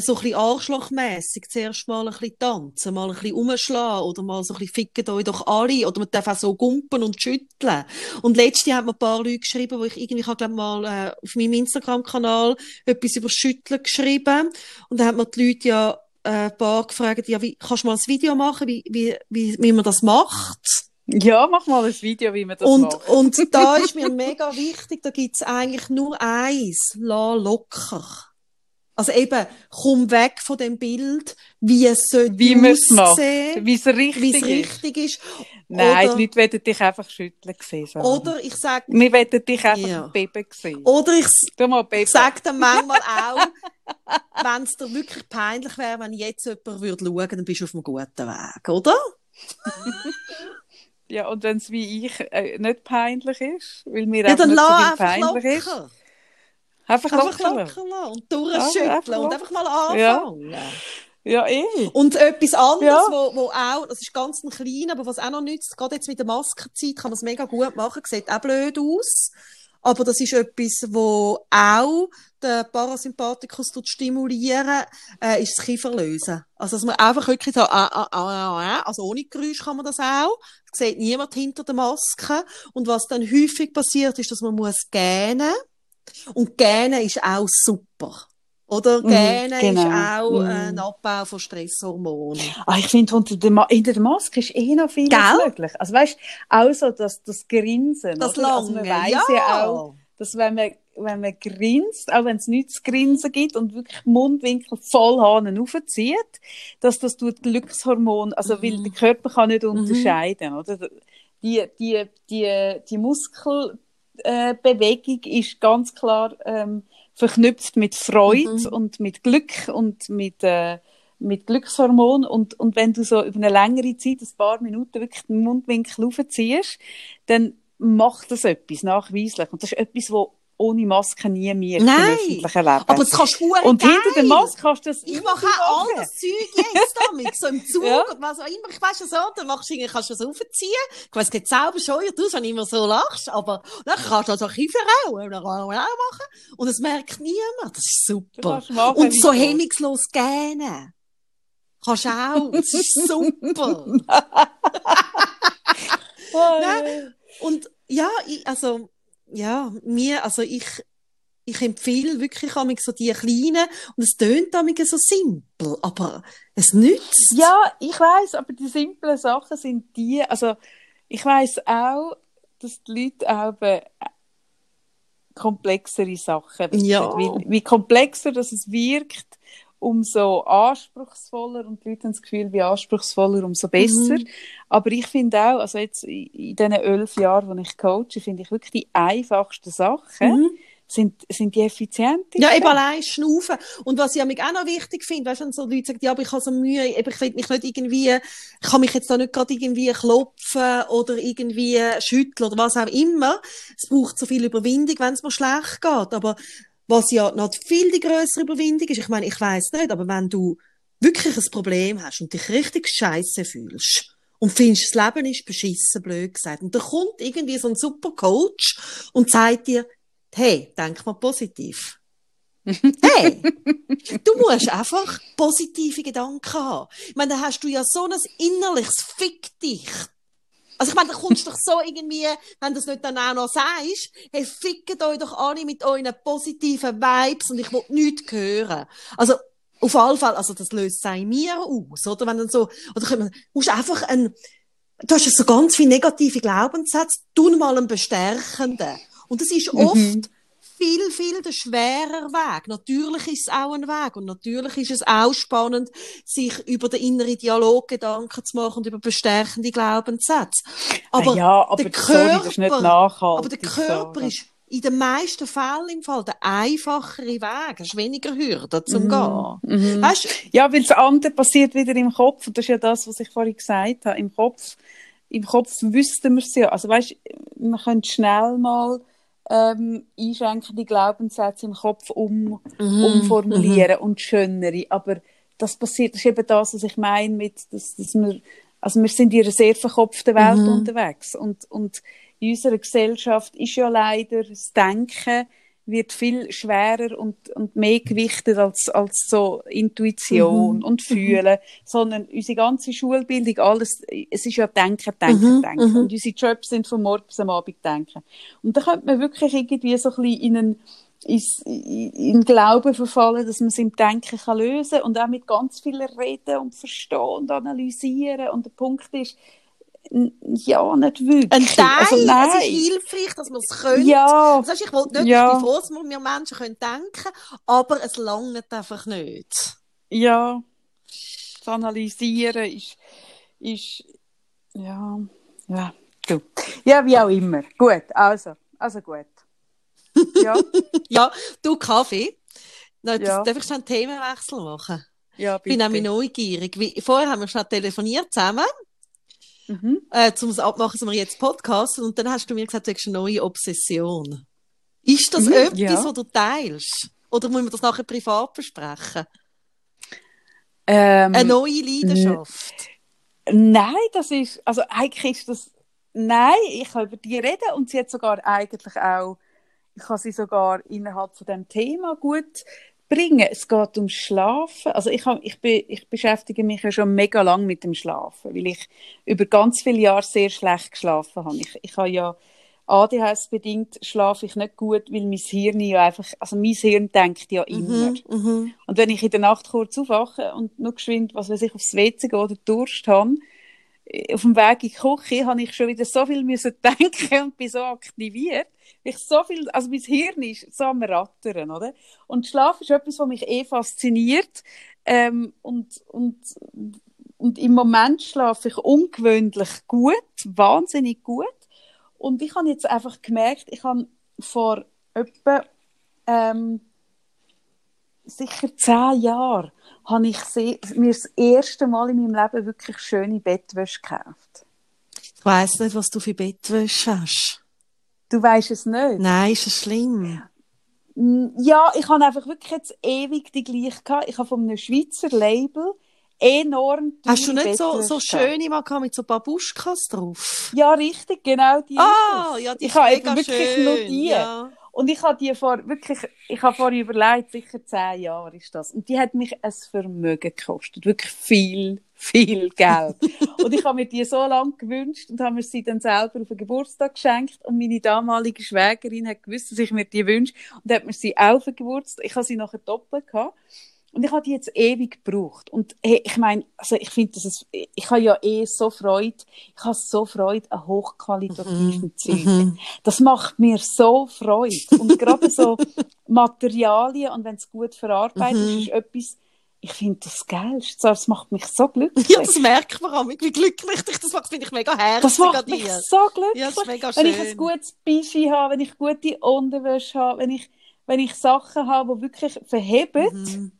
so ein bisschen arschlochmässig zuerst mal ein bisschen tanzen, mal ein bisschen umschlagen oder mal so ein bisschen ficken euch doch alle oder man darf auch so gumpen und schütteln. Und letztes hat mir ein paar Leute geschrieben, wo ich irgendwie, ich glaube mal äh, auf meinem Instagram-Kanal etwas über Schütteln geschrieben und da hat mir die Leute ja äh, ein paar gefragt, ja, wie, kannst du mal ein Video machen, wie, wie, wie, wie man das macht? Ja, mach mal ein Video, wie man das Und, macht. und da ist mir <laughs> mega wichtig, da gibt's eigentlich nur eins, lass locker. Also eben, komm weg von dem Bild, wie es sollte Wie aussehen, Wie es richtig wie es ist. richtig ist. Nein, Oder- die Leute wollen dich einfach schütteln sehen. Sarah. Oder ich sag, Wir wollen dich einfach Ja. Baby sehen. oder ich s- Tu mal Baby. sag dann manchmal auch, <laughs> wenn es dir wirklich peinlich wäre, wenn jetzt jemand würde schauen, dann bist du auf einem guten Weg, oder? <laughs> Ja, und wenn es wie ich äh, nicht peinlich ist, weil mir Ja, einfach dann nicht so peinlich ist. Einfach Einfach locker. lassen und Ja, durchschütteln einfach und einfach mal Ja. anfangen. Ja, eh. Und etwas anderes, Ja. wo, wo auch, das ist ganz ein klein, aber was auch noch nützt, gerade jetzt mit der Maskenzeit kann man es mega gut machen, sieht auch blöd aus. Aber das ist etwas, wo auch den Parasympathikus tut stimulieren, äh, ist das Kieferlösen. Also, dass man einfach wirklich so, ah, ah, ah, ah, ah, also ohne Geräusch kann man das auch. Das sieht niemand hinter der Maske. Und was dann häufig passiert, ist, dass man muss gähnen. Und gähnen ist auch super. Oder Mhm, Gähnen genau. ist auch Mhm. ein Abbau von Stresshormonen. Ah, ich finde, unter der Ma- hinter der Maske ist eh noch Gell? möglich. Also weißt auch so das, das Grinsen. Das oder? Also man Lange, weiss ja. ja auch, dass wenn man, wenn man grinst, auch wenn es nichts zu grinsen gibt und wirklich Mundwinkel voll Hahnen aufzieht, dass das tut Glückshormon, also weil der Körper kann nicht unterscheiden, oder? Die, die, die, die Muskelbewegung äh, Bewegung ist ganz klar ähm, verknüpft mit Freude und mit Glück und mit, äh, mit Glückshormon und, und wenn du so über eine längere Zeit, ein paar Minuten wirklich den Mundwinkel aufziehst, dann macht das etwas, nachweislich. Und das ist etwas, was ohne Maske nie mehr im Nein. öffentlichen Leben. Aber das kannst du und geil. hinter der Maske kannst du das Ich mache auch all machen. das Zeug jetzt damit, so im <laughs> Zug Ja. und was auch immer. Ich weiss ja so, dann machst du irgendwie, kannst du das aufziehen. Ich weiss, es geht selber scheuert aus, wenn du immer so lachst, aber dann kannst du das auch verhauen, dann kannst du auch machen. Und es merkt niemand. Das ist super. kannst machen, Und so hemmungslos gähnen. Kannst du auch. Das ist <laughs> super. willst. Nein. Und ja, ich, also, ja, mir, also ich, ich empfehle wirklich amig so die kleinen, und es tönt amig so simpel, aber es nützt. Ja, ich weiß, aber die simplen Sachen sind die, also ich weiß auch, dass die Leute auch eben komplexere Sachen. Ja. Wie, wie komplexer das es wirkt, umso anspruchsvoller und die Leute haben das Gefühl, wie anspruchsvoller, umso besser. Mhm. Aber ich finde auch, also jetzt in diesen elf Jahren, wo ich coache, finde ich wirklich die einfachsten Sachen Mhm. sind, sind die effizientesten. Ja, eben allein schnaufen. Und was ich auch noch wichtig finde, weißt du, wenn so Leute sagen, ja, aber ich habe so Mühe, eben, ich will mich nicht irgendwie, ich kann mich jetzt da nicht gerade irgendwie klopfen oder irgendwie schütteln oder was auch immer. Es braucht so viel Überwindung, wenn es mir schlecht geht. Aber was ja noch viel die größere Überwindung ist, ich meine, ich weiß nicht, aber wenn du wirklich ein Problem hast und dich richtig scheiße fühlst und findest, das Leben ist beschissen, blöd gesagt, und da kommt irgendwie so ein super Coach und sagt dir, hey, denk mal positiv. <laughs> Hey, du musst einfach positive Gedanken haben. Ich meine, da hast du ja so ein innerliches Fick dich. Also ich meine, da kommst du doch so irgendwie, wenn du das nicht dann auch noch sagst, hey, fickt euch doch alle mit euren positiven Vibes und ich will nichts hören. Also auf alle Fall, also das löst es auch in mir aus, oder? Wenn dann so, oder können wir, musst einfach ein, du hast ja so ganz viele negative Glaubenssätze, tu mal einen bestärkenden. Und das ist oft viel, viel der schwerer Weg. Natürlich ist es auch ein Weg und natürlich ist es auch spannend, sich über den inneren Dialog Gedanken zu machen und über bestärkende Glaubenssätze. Aber, ja, aber der Körper, ist nicht nachhaltig. aber der Körper ist in den meisten Fällen im Fall der einfachere Weg. Es ist weniger Hürden zum Mhm. Gehen. Weißt du? Ja, weil das andere passiert wieder im Kopf. Und das ist ja das, was ich vorhin gesagt habe. Im Kopf, im Kopf wüssten wir es ja. Also weißt, man könnte schnell mal ähm, einschränkende Glaubenssätze im Kopf um, Mhm. umformulieren und schönere. Aber das passiert, das ist eben das, was ich meine mit, dass, dass wir, also wir sind in einer sehr verkopften Welt Mhm. unterwegs. Und, und in unserer Gesellschaft ist ja leider das Denken wird viel schwerer und, und mehr gewichtet als, als so Intuition und Fühlen, sondern unsere ganze Schulbildung, alles, es ist ja Denken, Denken, Mhm, Denken. mhm. Und unsere Jobs sind von morgens bis am Abend Denken. Und da könnte man wirklich irgendwie so ein bisschen in einen, in, Glauben verfallen, dass man es im Denken kann lösen und auch mit ganz viel Reden und Verstehen und Analysieren. Und der Punkt ist, ja, nicht wirklich. Ein Teil, also, es nein. ist hilfreich, dass man es könnte. Ja, Das heißt, ich wollte nicht, Ja. froh, dass wir Menschen können denken aber es langt einfach nicht. ja. Das Analysieren ist, ist, ja, ja, du. Ja, wie auch immer. Gut, also, also gut. Ja, <laughs> Ja, du Kaffee. Das, Ja. Darf ich schon einen Themenwechsel machen? ja, Ich bin bitte. nämlich neugierig. Wie, vorher haben wir schnell telefoniert zusammen, Mhm. äh, zum Abmachen, dass wir jetzt Podcast und dann hast du mir gesagt, du hast eine neue Obsession. Ist das Mhm, etwas, ja. was du teilst? Oder muss man das nachher privat besprechen? Ähm, Eine neue Leidenschaft. Nein, das ist, also eigentlich ist das, nein, ich kann über die reden und sie hat sogar eigentlich auch, ich kann sie sogar innerhalb von dem Thema gut bringen. Es geht ums Schlafen. Also ich, hab, ich, be, ich beschäftige mich ja schon mega lang mit dem Schlafen, weil ich über ganz viele Jahre sehr schlecht geschlafen habe. Ich, ich habe ja ADHS-bedingt schlafe ich nicht gut, weil mein Hirn ja einfach, also mein Hirn denkt ja immer. Mhm, mhm. Und wenn ich in der Nacht kurz aufwache und nur geschwind, was weiß ich, aufs WC gehe oder Durst habe, auf dem Weg in die Küche habe ich schon wieder so viel müssen <laughs> denken und bin so aktiviert. Ich so viel, also mein Hirn ist so am Rattern, oder? Und Schlaf ist etwas, was mich eh fasziniert. Ähm, und, und, und im Moment schlafe ich ungewöhnlich gut, wahnsinnig gut. Und ich habe jetzt einfach gemerkt, ich habe vor etwa ähm, sicher zehn Jahren habe ich mir das erste Mal in meinem Leben wirklich schöne Bettwäsche gekauft. Ich weiss nicht, was du für Bettwäsche hast. Du weißt es nicht? Nein, ist es schlimm? Ja, ich habe einfach wirklich jetzt ewig die gleiche gehabt. Ich habe von einem Schweizer Label enorm Hast du nicht so, so schöne mal gehabt mit so Babuschkas drauf? Ja, richtig, genau die. Ah, ja, die ich habe mega wirklich schön. nur die. Ja. Und ich habe die vor, wirklich, ich habe vorhin überlegt, sicher zehn Jahre ist das. Und die hat mich ein Vermögen gekostet. Wirklich viel, viel Geld. <laughs> und ich habe mir die so lange gewünscht und habe mir sie dann selber auf den Geburtstag geschenkt. Und meine damalige Schwägerin hat gewusst, dass ich mir die wünsche und hat mir sie auch auf den Geburtstag. Ich habe sie nachher doppelt gehabt. Und ich habe die jetzt ewig gebraucht. Und hey, ich meine, also ich finde, das ist, ich habe ja eh so Freude, ich habe so Freude an hochqualitativen Mhm. Zeug. Das macht mir so Freude. Und gerade so <laughs> Materialien und wenn es gut verarbeitet Mhm. ist, ist etwas, ich finde das geil. Das macht mich so glücklich. Ja, das merkt man auch, wie glücklich dich das macht, finde ich mega herzig Das macht mich so glücklich. Ja, das ist mega wenn ich schön. ein gutes Bischi habe, wenn ich gute Unterwäsche habe, wenn ich, wenn ich Sachen habe, die wirklich verheben, Mhm.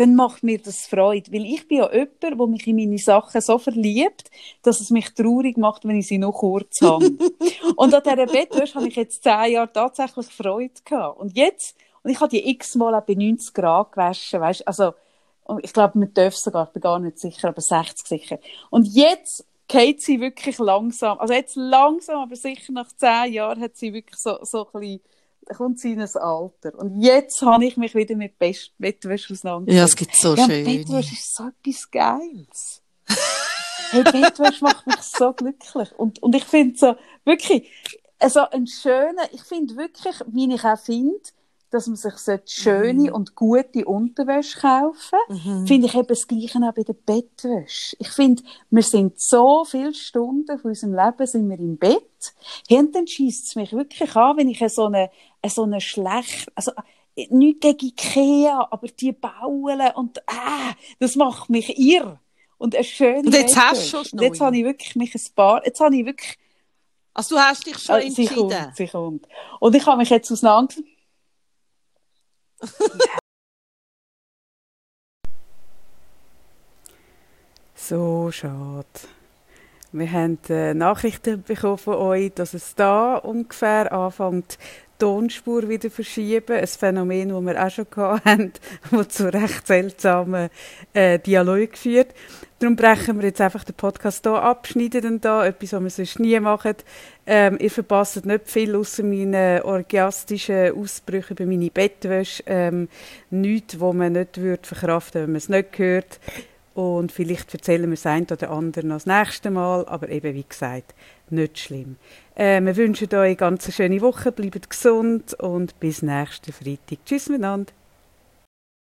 Dann macht mir das Freude. Weil ich bin ja jemand, der mich in meine Sachen so verliebt, dass es mich traurig macht, wenn ich sie noch kurz habe. <laughs> und an dieser Bettwäsche habe ich jetzt zehn Jahre tatsächlich Freude gehabt. Und jetzt, und ich habe die x-mal auch bei 90 Grad gewaschen, weißt, also, ich glaube, man darf sogar, ich bin gar nicht sicher, aber 60 sicher. Und jetzt geht sie wirklich langsam, also jetzt langsam, aber sicher nach zehn Jahren hat sie wirklich so, so ein bisschen, kommt sie in ein Alter. Und jetzt habe ich mich wieder mit Best Bettwäsche auseinandergesetzt. Ja, es gibt so Ja, schön. Bettwäsche ist so etwas Geiles. <laughs> hey, Bettwäsche macht mich so glücklich. Und, und ich finde so, wirklich, also ein schöner, ich finde wirklich, wie ich auch finde, dass man sich so schöne und gute Unterwäsche kaufen Mhm. finde ich eben das Gleiche auch bei der Bettwäsche. Ich finde, wir sind so viele Stunden von unserem Leben sind wir im Bett. Und dann schießt es mich wirklich an, wenn ich so eine, so eine schlecht, also, nicht gegen Ikea, aber die bauen und, ah, das macht mich irr. Und eine schöne Und jetzt hast du schon Und jetzt habe ich wirklich mich ein paar, jetzt habe ich wirklich, Also du hast dich schon äh, sie entschieden. kommt, sie kommt. Und ich habe mich jetzt auseinander, <laughs> So schade. Wir haben äh, Nachrichten bekommen von euch, dass es da ungefähr anfängt, Tonspur wieder verschieben. Ein Phänomen, das wir auch schon haben, <laughs> das zu recht seltsamen äh, Dialogen führt. Darum brechen wir jetzt einfach den Podcast hier ab, schneiden dann da, etwas, was wir sonst nie machen. Ähm, ihr verpasst nicht viel, außer meinen orgiastischen Ausbrüchen bei meiner Bettwäsche. Ähm, nichts, wo man nicht würde verkraften wenn man es nicht hört. Und vielleicht erzählen wir es ein oder andere noch das nächste Mal, aber eben, wie gesagt, nicht schlimm. Äh, wir wünschen euch eine ganz schöne Woche, bleibt gesund und bis nächsten Freitag. Tschüss miteinander.